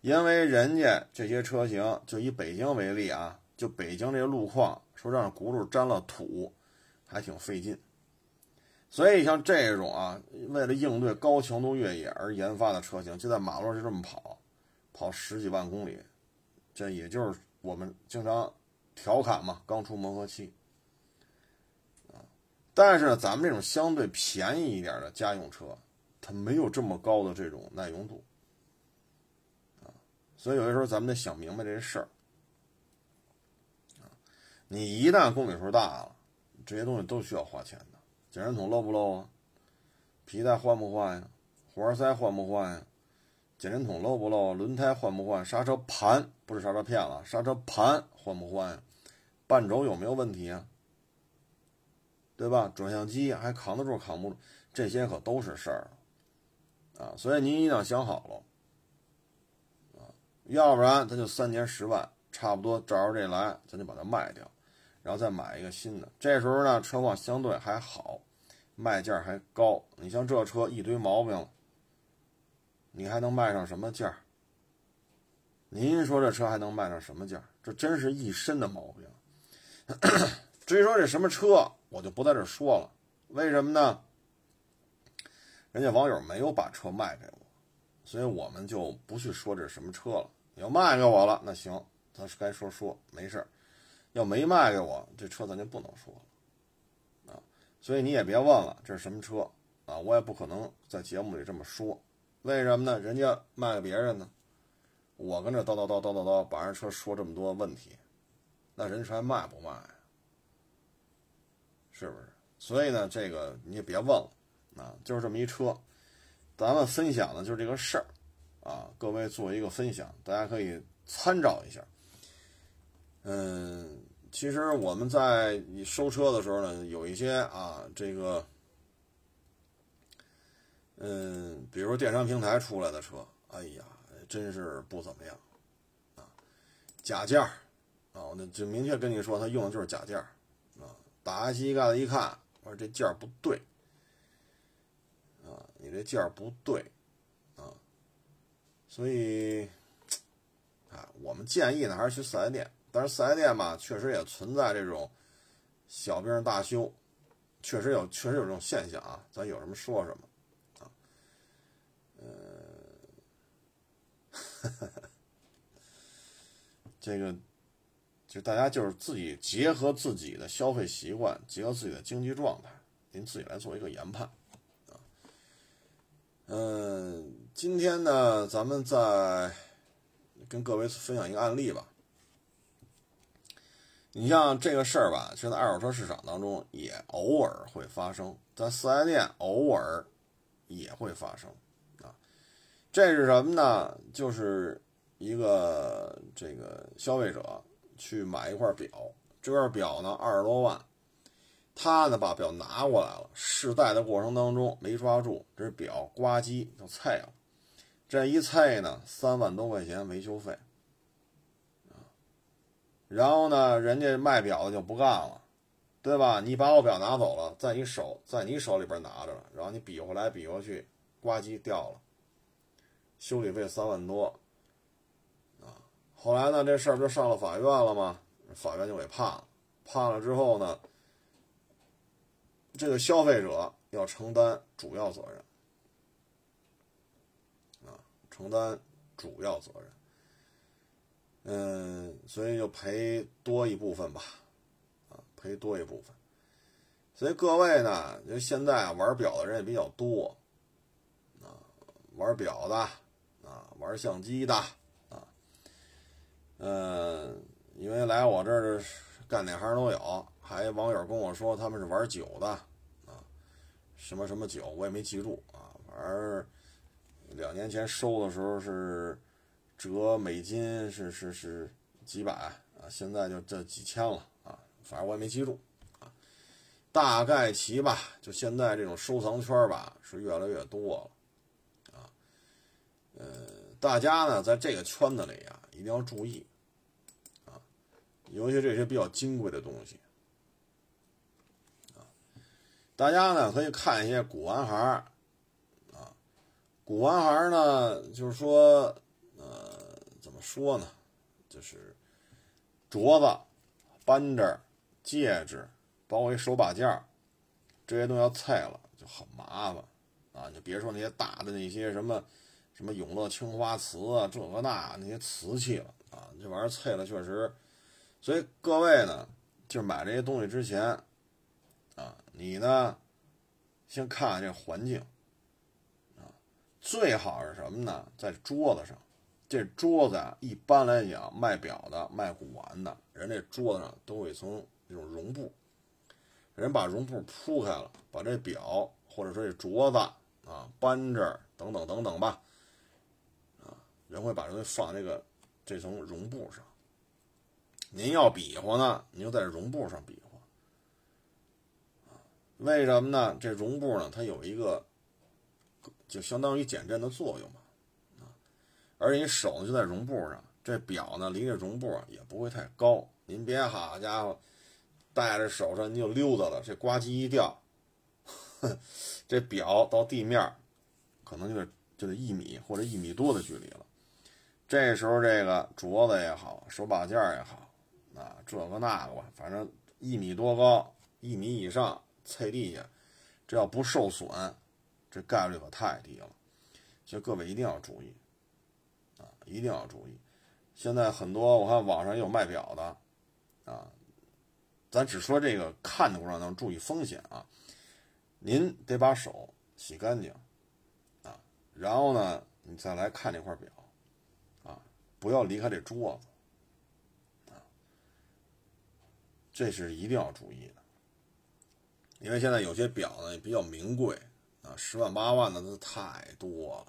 Speaker 1: 因为人家这些车型，就以北京为例啊，就北京这路况，说让轱辘沾了土，还挺费劲。所以像这种啊，为了应对高强度越野而研发的车型，就在马路上这么跑，跑十几万公里，这也就是我们经常调侃嘛，刚出磨合期。但是呢，咱们这种相对便宜一点的家用车，它没有这么高的这种耐用度啊。所以有的时候咱们得想明白这事儿啊。你一旦公里数大了，这些东西都需要花钱的。减震筒漏不漏啊？皮带换不换呀？活塞换不换呀？减震筒漏不漏？轮胎换不换？刹车盘不是刹车片了，刹车盘换不换呀？半轴有没有问题啊？对吧？转向机还扛得住扛不住？这些可都是事儿啊！所以您一定要想好了啊，要不然咱就三年十万，差不多照着这来，咱就把它卖掉，然后再买一个新的。这时候呢，车况相对还好，卖价还高。你像这车一堆毛病了。你还能卖上什么价？您说这车还能卖上什么价？这真是一身的毛病。至于说这什么车，我就不在这说了。为什么呢？人家网友没有把车卖给我，所以我们就不去说这是什么车了。要卖给我了，那行，咱该说说，没事要没卖给我，这车咱就不能说了啊。所以你也别问了，这是什么车啊？我也不可能在节目里这么说。为什么呢？人家卖给别人呢，我跟这叨叨叨叨叨叨，把人车说这么多问题，那人车还卖不卖？是不是？所以呢，这个你也别问了，啊，就是这么一车，咱们分享的就是这个事儿，啊，各位做一个分享，大家可以参照一下。嗯，其实我们在收车的时候呢，有一些啊，这个。嗯，比如电商平台出来的车，哎呀，真是不怎么样，啊，假件儿，啊，那就明确跟你说，他用的就是假件儿，打开机盖子一看，我说这件不对，啊，你这件不对，啊，所以，啊，我们建议呢还是去四 S 店，但是四 S 店吧，确实也存在这种小病大修，确实有，确实有这种现象啊，咱有什么说什么。(laughs) 这个，就大家就是自己结合自己的消费习惯，结合自己的经济状态，您自己来做一个研判啊。嗯，今天呢，咱们再跟各位分享一个案例吧。你像这个事儿吧，其实在二手车市场当中也偶尔会发生，在四 S 店偶尔也会发生。啊这是什么呢？就是一个这个消费者去买一块表，这块表呢二十多万，他呢把表拿过来了，试戴的过程当中没抓住，这表呱唧就碎了，这一碎呢三万多块钱维修费，然后呢人家卖表的就不干了，对吧？你把我表拿走了，在你手在你手里边拿着了，然后你比划来比划去，呱唧掉了。修理费三万多，后来呢，这事儿不就上了法院了吗？法院就给判了，判了之后呢，这个消费者要承担主要责任，啊，承担主要责任，嗯，所以就赔多一部分吧，啊，赔多一部分。所以各位呢，就现在玩表的人也比较多，啊，玩表的。啊玩相机的，嗯，因为来我这儿干哪行都有，还有网友跟我说他们是玩酒的啊，什么什么酒我也没记住啊，反正两年前收的时候是折美金是是是几百啊，现在就这几千了啊，反正我也没记住啊，大概齐吧，就现在这种收藏圈吧是越来越多了啊，嗯。大家呢，在这个圈子里啊，一定要注意，尤其这些比较金贵的东西啊。大家呢可以看一些古玩行啊，古玩行呢，就是说，呃，怎么说呢？就是镯子、扳指、戒指，包括一手把件这些东西要碎了就很麻烦啊。就别说那些大的那些什么。什么永乐青花瓷啊，这个那那些瓷器了啊，这玩意儿碎了确实，所以各位呢，就买这些东西之前，啊，你呢，先看看这环境，啊，最好是什么呢？在桌子上，这桌子啊，一般来讲，卖表的、卖古玩的人，这桌子上都有一层那种绒布，人把绒布铺开了，把这表或者说这镯子啊、扳指等等等等吧。啊人会把东西放这个这层绒布上。您要比划呢，您就在绒布上比划。为什么呢？这绒布呢，它有一个就相当于减震的作用嘛，啊，而且你手呢就在绒布上，这表呢离这绒布也不会太高。您别好家伙戴着手上，你就溜达了，这呱唧一掉，(laughs) 这表到地面可能就得就得一米或者一米多的距离了。这时候这个镯子也好，手把件也好，啊，这个那个吧，反正一米多高，一米以上。踩地下，这要不受损，这概率可太低了。所以各位一定要注意啊，一定要注意。现在很多我看网上也有卖表的啊，咱只说这个看的过程当中注意风险啊。您得把手洗干净啊，然后呢，你再来看这块表啊，不要离开这桌子啊，这是一定要注意的。因为现在有些表呢也比较名贵啊，十万八万的那太多了，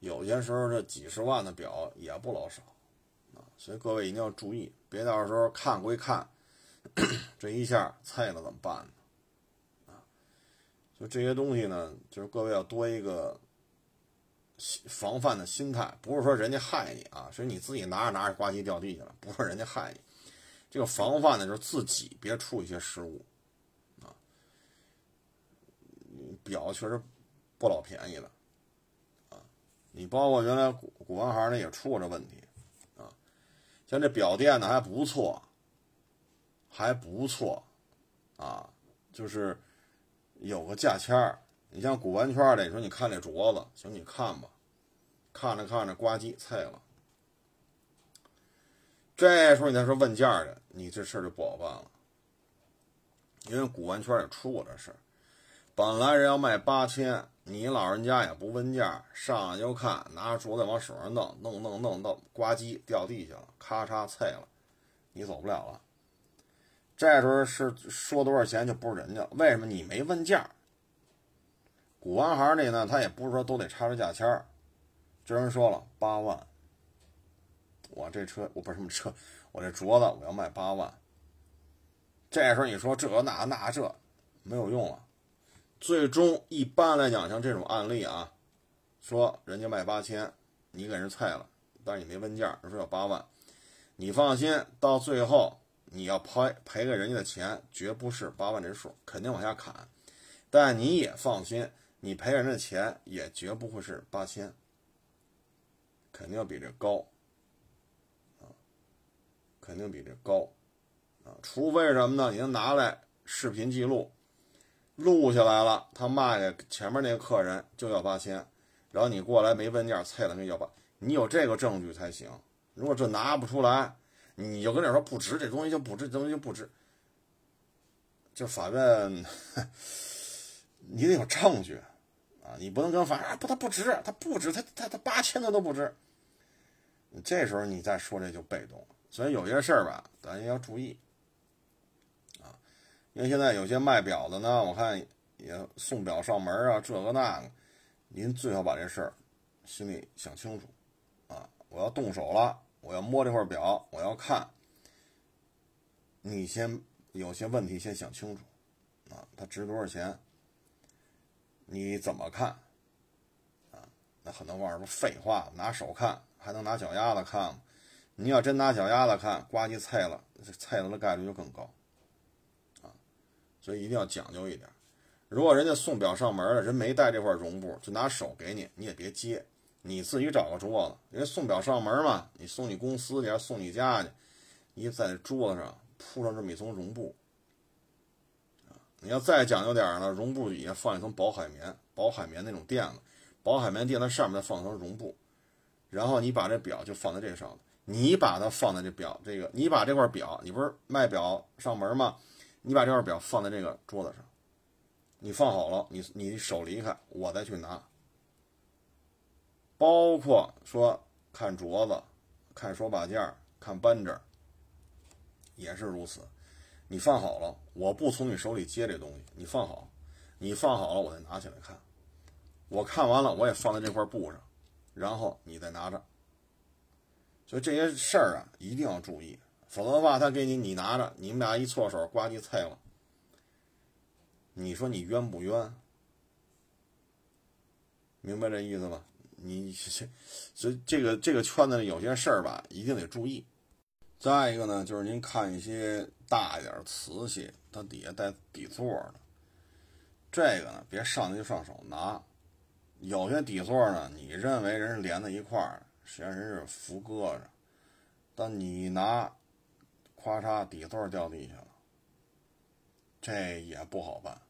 Speaker 1: 有些时候这几十万的表也不老少啊，所以各位一定要注意，别到时候看归看，(clears throat) 这一下菜了怎么办呢？啊，就这些东西呢，就是各位要多一个防范的心态，不是说人家害你啊，是你自己拿着拿着呱唧掉地下了，不是人家害你，这个防范呢就是自己别出一些失误。啊表确实不老便宜的，啊，你包括原来古古玩行呢也出过这问题，啊，像这表店呢还不错，还不错，啊，就是有个价签儿。你像古玩圈的，你说你看这镯子，行，你看吧，看着看着呱唧碎了，这时候你再说问价的，你这事儿就不好办了，因为古玩圈也出过这事儿。本来人要卖八千，你老人家也不问价，上来就看，拿着镯子往手上弄，弄弄弄到呱唧掉地下了，咔嚓碎了，你走不了了。这时候是说多少钱就不是人家，为什么你没问价？古玩行里呢，他也不是说都得插着价签儿，这人说了八万，我这车我不是什么车，我这镯子我要卖八万。这时候你说这那那这没有用了。最终一般来讲，像这种案例啊，说人家卖八千，你给人菜了，但是你没问价，人说要八万，你放心，到最后你要赔赔给人家的钱，绝不是八万这数，肯定往下砍。但你也放心，你赔人的钱也绝不会是八千，肯定要比这高，肯定比这高，啊，除非什么呢？你能拿来视频记录。录下来了，他卖给前面那个客人就要八千，然后你过来没问价，菜了那要八，你有这个证据才行。如果这拿不出来，你就跟这说不值，这东西就不值，这东西就不值。就法院，你得有证据啊，你不能跟法院不，他不值，他不值，他他他八千他都不值。这时候你再说这就被动了，所以有些事儿吧，咱也要注意啊。因为现在有些卖表的呢，我看也送表上门啊，这个那个，您最好把这事儿心里想清楚啊！我要动手了，我要摸这块表，我要看，你先有些问题先想清楚啊，它值多少钱？你怎么看？啊，那很多网友说废话，拿手看还能拿脚丫子看吗？你要真拿脚丫子看，呱唧菜了，这菜了的概率就更高。啊所以一定要讲究一点。如果人家送表上门了，人没带这块绒布，就拿手给你，你也别接，你自己找个桌子。人家送表上门嘛，你送你公司去，送你家去，你在桌子上铺上这么一层绒布。啊你要再讲究点呢，绒布底下放一层薄海绵，薄海绵那种垫子，薄海绵垫子上面再放一层绒布，然后你把这表就放在这上头你把它放在这表这个，你把这块表，你不是卖表上门吗？你把这块表放在这个桌子上，你放好了，你你手离开，我再去拿。包括说看镯子、看手把件、看扳指，也是如此。你放好了，我不从你手里接这东西，你放好，你放好了，我再拿起来看。我看完了，我也放在这块布上，然后你再拿着，所以这些事儿啊，一定要注意，否则的话，他给你你拿着，你们俩一错手，呱唧菜了。你说你冤不冤？明白这意思吗？你这，(laughs) 所以这个这个圈子里有些事儿吧，一定得注意。再一个呢，就是您看一些大一点瓷器，它底下带底座的，这个呢，别上去就上手拿。有些底座呢，你认为人是连在一块儿，实实际上人是扶搁着，但你拿，咔嚓，底座掉地下了，这也不好办。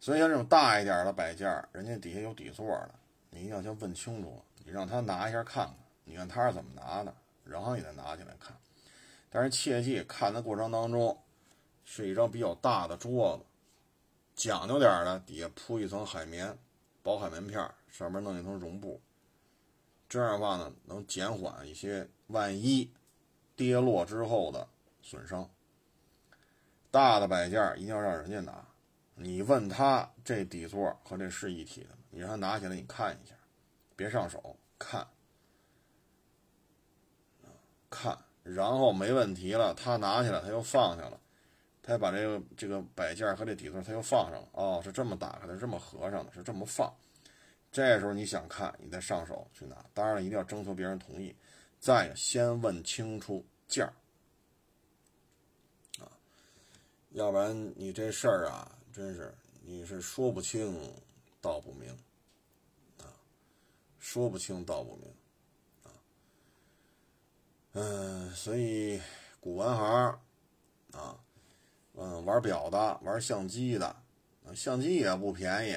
Speaker 1: 所以像这种大一点的摆件，人家底下有底座的，你一定要先问清楚，你让他拿一下看看，你看他是怎么拿的，然后你再拿起来看。但是切记看的过程当中，是一张比较大的桌子，讲究点的，底下铺一层海绵。薄海绵片上面弄一层绒布，这样的话呢，能减缓一些万一跌落之后的损伤。大的摆件一定要让人家拿，你问他这底座和这是一体的，你让他拿起来你看一下，别上手看，看，然后没问题了，他拿起来他又放下了。他把这个这个摆件和这底座他又放上了哦，是这么打开的，这么合上的，是这么放。这时候你想看，你再上手去拿。当然了，一定要征求别人同意。再先问清楚价儿啊，要不然你这事儿啊，真是你是说不清道不明啊，说不清道不明啊。嗯，所以古玩行啊。嗯，玩表的，玩相机的，相机也不便宜，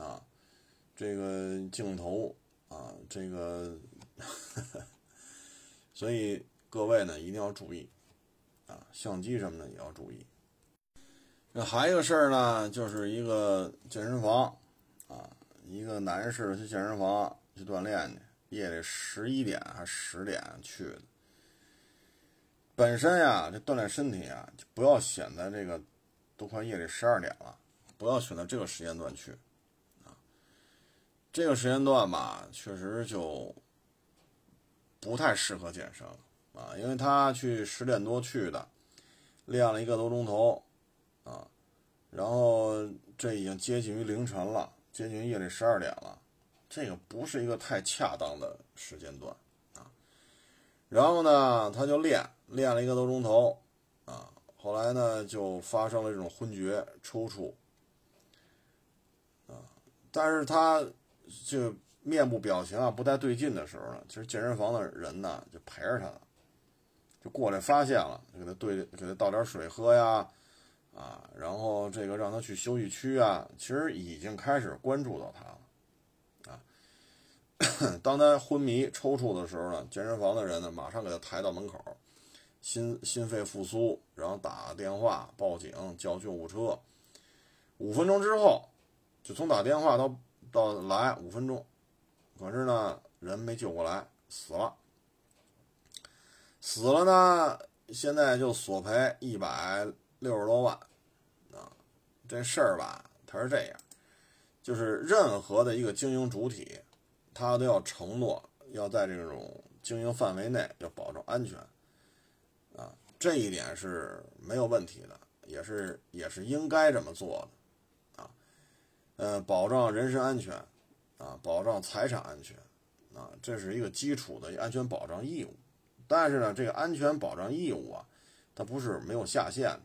Speaker 1: 啊，这个镜头啊，这个，(laughs) 所以各位呢一定要注意，啊，相机什么的也要注意。那还有一个事儿呢，就是一个健身房，啊，一个男士去健身房去锻炼去，夜里十一点还是十点去的。本身呀，这锻炼身体啊，就不要选在这个都快夜里十二点了，不要选择这个时间段去，这个时间段吧，确实就不太适合健身啊，因为他去十点多去的，练了一个多钟头，啊，然后这已经接近于凌晨了，接近于夜里十二点了，这个不是一个太恰当的时间段啊，然后呢，他就练。练了一个多钟头，啊，后来呢就发生了这种昏厥、抽搐，啊，但是他就面部表情啊不太对劲的时候呢，其实健身房的人呢就陪着他，就过来发现了，就给他对给他倒点水喝呀，啊，然后这个让他去休息区啊，其实已经开始关注到他了，啊，(coughs) 当他昏迷抽搐的时候呢，健身房的人呢马上给他抬到门口。心心肺复苏，然后打电话报警叫救护车，五分钟之后，就从打电话到到来五分钟，可是呢人没救过来，死了，死了呢，现在就索赔一百六十多万，啊，这事儿吧，它是这样，就是任何的一个经营主体，他都要承诺要在这种经营范围内要保证安全啊。这一点是没有问题的，也是也是应该这么做的，呃，保障人身安全，啊，保障财产安全，啊，这是一个基础的安全保障义务。但是呢，这个安全保障义务啊，它不是没有下限的，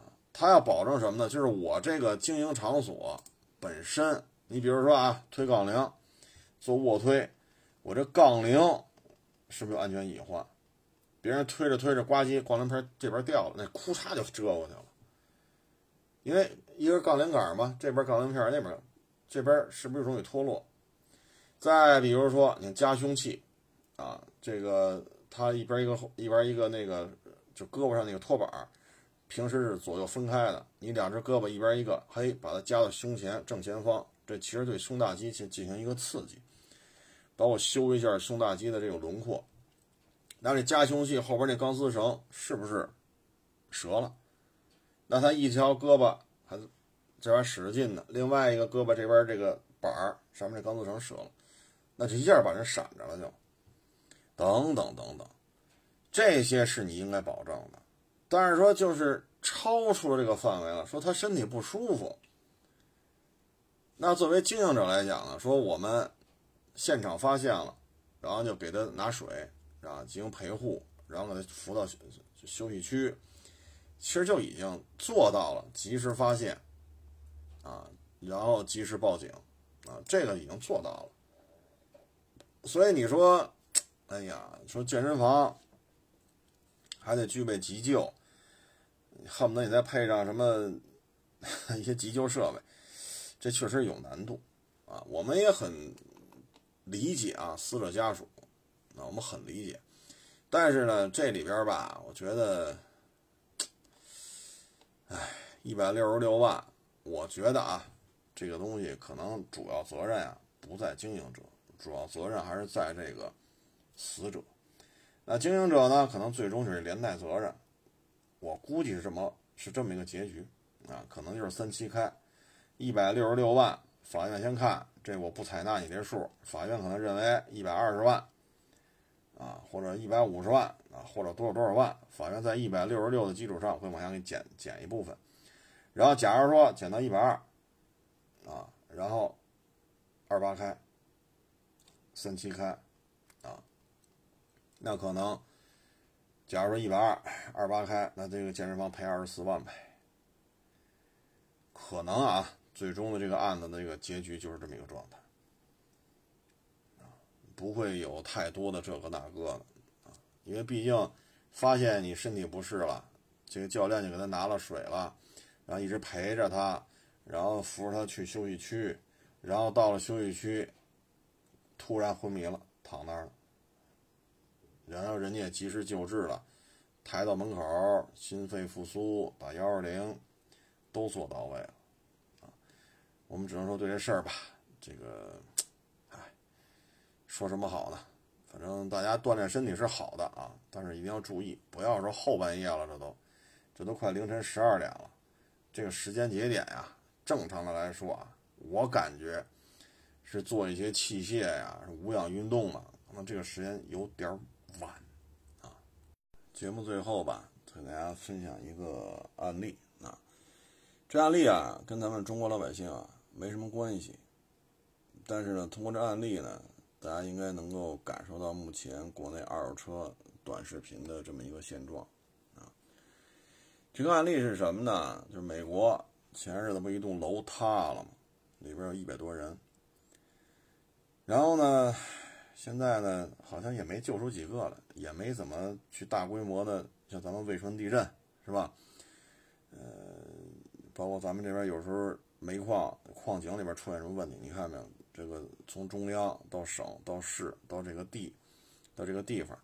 Speaker 1: 啊，它要保证什么呢？就是我这个经营场所本身，你比如说啊，推杠铃，做卧推，我这杠铃是不是有安全隐患？别人推着推着，呱唧，杠铃片这边掉了，那哭嚓就折过去了。因为一个杠铃杆嘛，这边杠铃片，那边这边是不是容易脱落？再比如说，你夹胸器啊，这个它一边一个一边一个那个，就胳膊上那个托板，平时是左右分开的，你两只胳膊一边一个，嘿，把它夹到胸前正前方，这其实对胸大肌进进行一个刺激，包括修一下胸大肌的这个轮廓。那这夹胸器后边那钢丝绳是不是折了？那他一条胳膊还这边使着劲呢，另外一个胳膊这边这个板儿上面这钢丝绳折了，那就一下把人闪着了就。等等等等，这些是你应该保证的。但是说就是超出了这个范围了，说他身体不舒服，那作为经营者来讲呢，说我们现场发现了，然后就给他拿水，啊进行陪护，然后给他扶到休息区，其实就已经做到了及时发现，啊，然后及时报警，啊，这个已经做到了。所以你说，哎呀，说健身房还得具备急救，恨不得你再配上什么 (laughs) 一些急救设备，这确实有难度啊。我们也很理解啊，死者家属，啊，我们很理解。但是呢，这里边吧，我觉得，哎，一百六十六万，我觉得啊，这个东西可能主要责任啊不在经营者。主要责任还是在这个死者，那经营者呢？可能最终是连带责任。我估计是这么是这么一个结局啊，可能就是三七开，一百六十六万，法院先看这我不采纳你这数，法院可能认为一百二十万啊，或者一百五十万啊，或者多少多少万，法院在一百六十六的基础上会往下给减减一部分，然后假如说减到一百二啊，然后二八开。三七开，啊，那可能，假如说一百二二八开，那这个健身房赔二十四万呗。可能啊，最终的这个案子的这个结局就是这么一个状态，不会有太多的这个那个的啊，因为毕竟发现你身体不适了，这个教练就给他拿了水了，然后一直陪着他，然后扶着他去休息区，然后到了休息区。突然昏迷了，躺那儿了，然后人家也及时救治了，抬到门口，心肺复苏，打幺二零，都做到位了，啊，我们只能说对这事儿吧，这个，说什么好呢？反正大家锻炼身体是好的啊，但是一定要注意，不要说后半夜了，这都，这都快凌晨十二点了，这个时间节点呀，正常的来说啊，我感觉。是做一些器械呀，无氧运动嘛？可能这个时间有点晚啊。节目最后吧，给大家分享一个案例啊。这案例啊，跟咱们中国老百姓啊没什么关系，但是呢，通过这案例呢，大家应该能够感受到目前国内二手车短视频的这么一个现状啊。这个案例是什么呢？就是美国前日子不一栋楼塌了吗？里边有一百多人。然后呢，现在呢，好像也没救出几个来，也没怎么去大规模的，像咱们汶川地震是吧？呃，包括咱们这边有时候煤矿矿井里边出现什么问题，你看没有？这个从中央到省到市到这个地，到这个地方，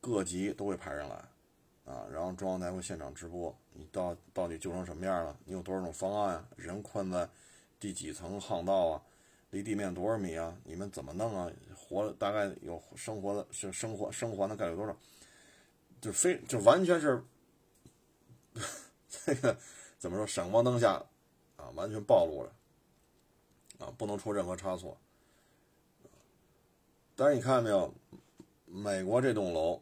Speaker 1: 各级都会派人来，啊，然后中央台会现场直播，你到到底救成什么样了？你有多少种方案啊？人困在第几层巷道啊？离地面多少米啊？你们怎么弄啊？活大概有生活的，是生活生还的概率多少？就非就完全是 (laughs) 这个怎么说？闪光灯下啊，完全暴露了啊，不能出任何差错。但是你看见没有？美国这栋楼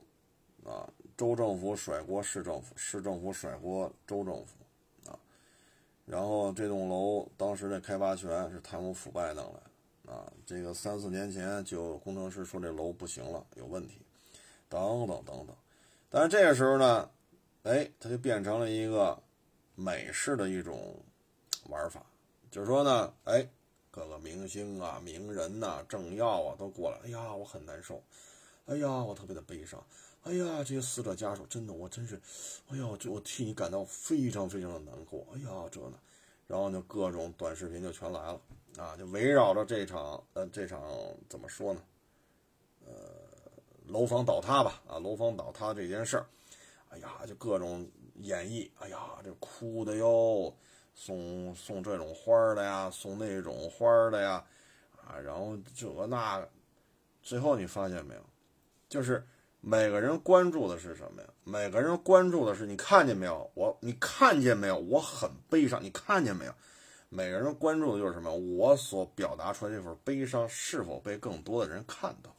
Speaker 1: 啊，州政府甩锅市政府，市政府甩锅州政府啊。然后这栋楼当时的开发权是贪污腐败弄来的，啊，这个三四年前就工程师说这楼不行了，有问题，等等等等。但是这个时候呢，哎，它就变成了一个美式的一种玩法，就是说呢，哎，各个明星啊、名人呐、政要啊都过来，哎呀，我很难受，哎呀，我特别的悲伤。哎呀，这些死者家属真的，我真是，哎呀，这我替你感到非常非常的难过。哎呀，这呢，然后呢，各种短视频就全来了。啊，就围绕着这场，呃，这场怎么说呢？呃，楼房倒塌吧，啊，楼房倒塌这件事儿，哎呀，就各种演绎，哎呀，这哭的哟，送送这种花的呀，送那种花的呀，啊，然后这个那，最后你发现没有，就是。每个人关注的是什么呀？每个人关注的是你看见没有？我你看见没有？我很悲伤，你看见没有？每个人关注的就是什么？我所表达出来这份悲伤是否被更多的人看到？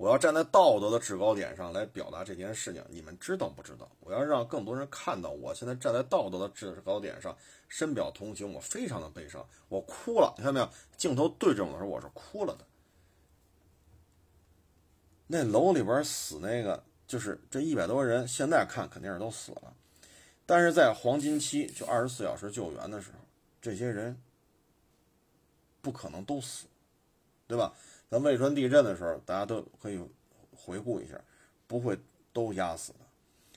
Speaker 1: 我要站在道德的制高点上来表达这件事情，你们知道不知道？我要让更多人看到，我现在站在道德的制高点上，深表同情。我非常的悲伤，我哭了。你看没有？镜头对着我的时候，我是哭了的。那楼里边死那个，就是这一百多人，现在看肯定是都死了。但是在黄金期，就二十四小时救援的时候，这些人不可能都死，对吧？咱汶川地震的时候，大家都可以回顾一下，不会都压死的。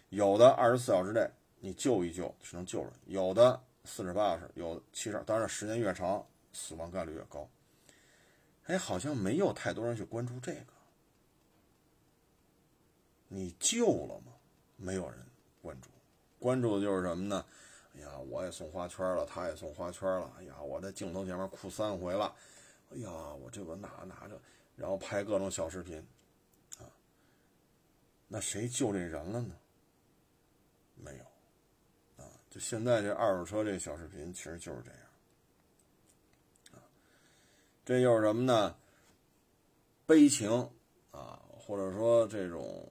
Speaker 1: 有的二十四小时内你救一救是能救着，有的四十八小时，有七十二，当然时间越长，死亡概率越高。哎，好像没有太多人去关注这个。你救了吗？没有人关注，关注的就是什么呢？哎呀，我也送花圈了，他也送花圈了。哎呀，我在镜头前面哭三回了。哎呀，我这个拿拿着，然后拍各种小视频，啊，那谁救这人了呢？没有，啊，就现在这二手车这小视频其实就是这样，啊，这又是什么呢？悲情啊，或者说这种。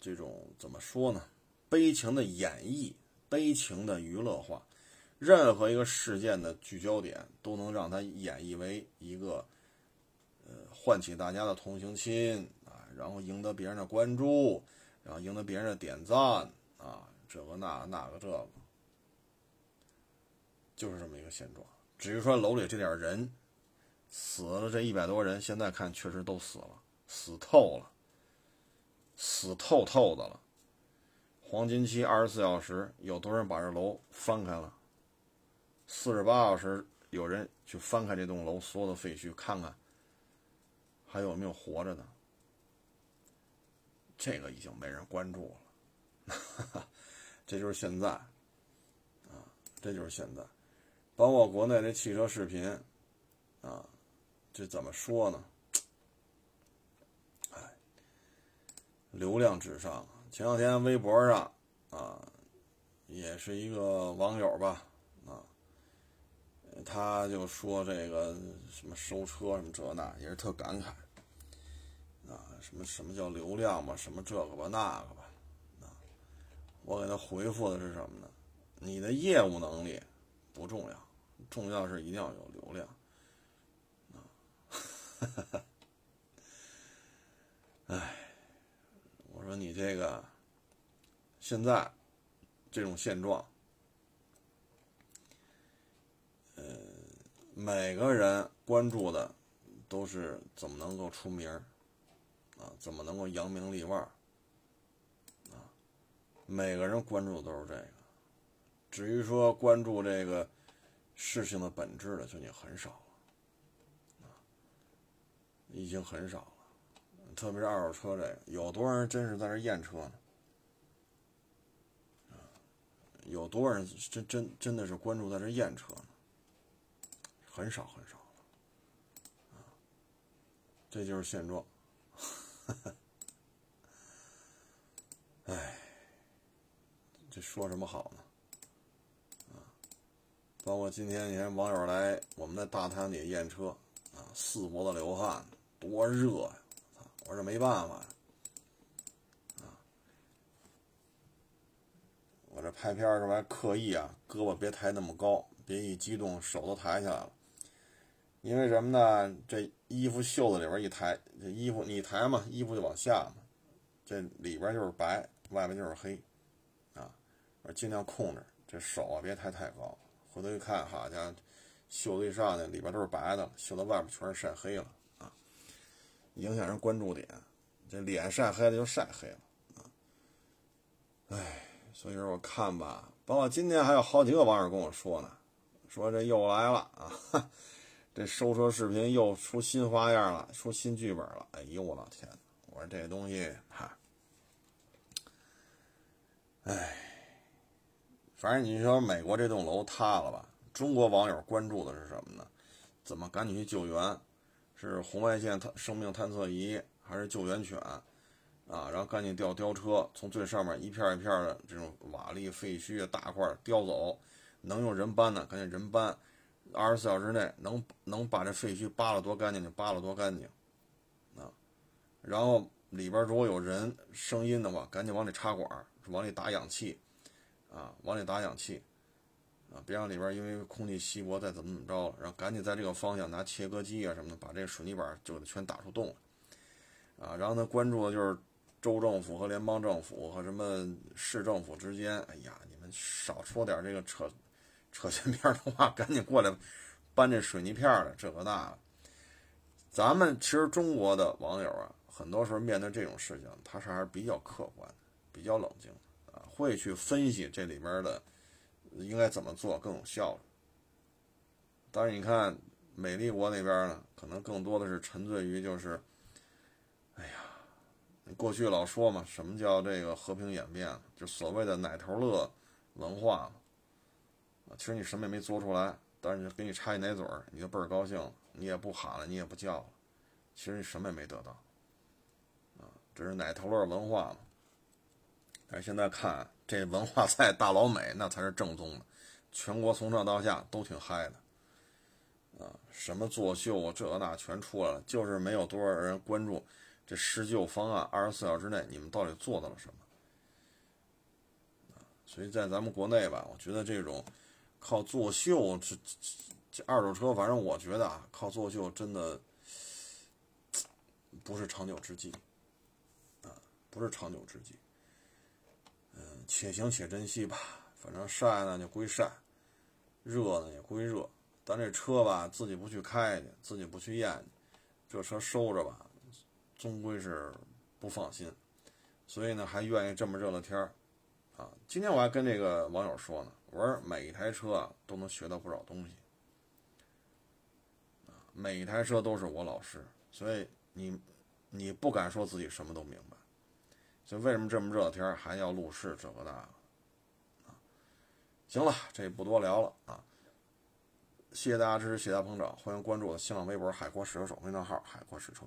Speaker 1: 这种怎么说呢？悲情的演绎，悲情的娱乐化，任何一个事件的聚焦点都能让它演绎为一个，呃，唤起大家的同情心啊，然后赢得别人的关注，然后赢得别人的点赞啊，这个那那个这个，就是这么一个现状。至于说楼里这点人死了，这一百多人，现在看确实都死了，死透了。死透透的了，黄金期二十四小时，有多少人把这楼翻开了？四十八小时，有人去翻开这栋楼所有的废墟，看看还有没有活着的。这个已经没人关注了，(laughs) 这就是现在啊，这就是现在。包括国内的汽车视频啊，这怎么说呢？流量至上。前两天微博上啊，也是一个网友吧，他就说这个什么收车什么这那，也是特感慨啊，什么什么叫流量嘛，什么这个吧那个吧，啊，我给他回复的是什么呢？你的业务能力不重要，重要是一定要有流量，啊，哈哈，哎。我说你这个现在这种现状，每个人关注的都是怎么能够出名儿啊，怎么能够扬名立万啊，每个人关注的都是这个。至于说关注这个事情的本质的，就已经很少了，啊，已经很少了。特别是二手车这个，有多少人真是在这验车呢？有多少人真真真的是关注在这验车呢？很少很少了，啊，这就是现状。哎，这说什么好呢？啊，包括今天你看网友来我们的大堂里验车，啊，四脖子流汗，多热呀！我说没办法，啊，我这拍片儿时候还刻意啊，胳膊别抬那么高，别一激动手都抬起来了。因为什么呢？这衣服袖子里边一抬，这衣服你抬嘛，衣服就往下嘛，这里边就是白，外边就是黑，啊，我尽量控制这手啊，别抬太高。回头一看，好家伙，袖子一上去，里边都是白的，袖子外边全是晒黑了啊。影响人关注点，这脸晒黑了就晒黑了啊！哎，所以说我看吧，包括今天还有好几个网友跟我说呢，说这又来了啊，(laughs) 这收车视频又出新花样了，出新剧本了。哎呦我老天！我说这东西哈，哎，反正你说美国这栋楼塌了吧？中国网友关注的是什么呢？怎么赶紧去救援？是红外线探生命探测仪还是救援犬啊？然后赶紧调吊车，从最上面一片一片的这种瓦砾废墟大块儿叼走，能用人搬的赶紧人搬，二十四小时内能能把这废墟扒了多干净就扒了多干净，啊，然后里边如果有人声音的话，赶紧往里插管，往里打氧气，啊，往里打氧气，啊，别让里边因为空气稀薄再怎么怎么着了，然后赶紧在这个方向拿切割机啊什么的把这个水泥板就全打出洞来，啊，然后呢关注的就是州政府和联邦政府和什么市政府之间，哎呀，你们少说点这个扯扯闲篇的话，赶紧过来搬这水泥片来，这个那的。咱们其实中国的网友啊，很多时候面对这种事情，他是还是比较客观，比较冷静啊，会去分析这里边的应该怎么做更有效率。但是你看美丽国那边呢，可能更多的是沉醉于就是，哎呀，过去老说嘛，什么叫这个和平演变？就所谓的奶头乐文化，其实你什么也没做出来，但是给你插一奶嘴儿，你就倍儿高兴。你也不喊了，你也不叫了，其实你什么也没得到，啊，这是奶头乐文化嘛。但是现在看这文化在大老美那才是正宗的，全国从上到下都挺嗨的，啊，什么作秀啊，这那全出来了，就是没有多少人关注这施救方案，二十四小时内你们到底做到了什么？所以在咱们国内吧，我觉得这种靠作秀这这。这二手车，反正我觉得啊，靠作秀真的不是长久之计，啊，不是长久之计。嗯，且行且珍惜吧。反正晒呢就归晒，热呢也归热。咱这车吧，自己不去开去，自己不去验去，这车收着吧，终归是不放心。所以呢，还愿意这么热的天儿啊。今天我还跟这个网友说呢，我说每一台车啊都能学到不少东西。每一台车都是我老师，所以你，你不敢说自己什么都明白，所以为什么这么热的天还要录视这个那个啊？行了，这不多聊了啊！谢谢大家支持，谢谢大家捧场，欢迎关注我的新浪微博“海阔试车手”微信号“海阔试车”。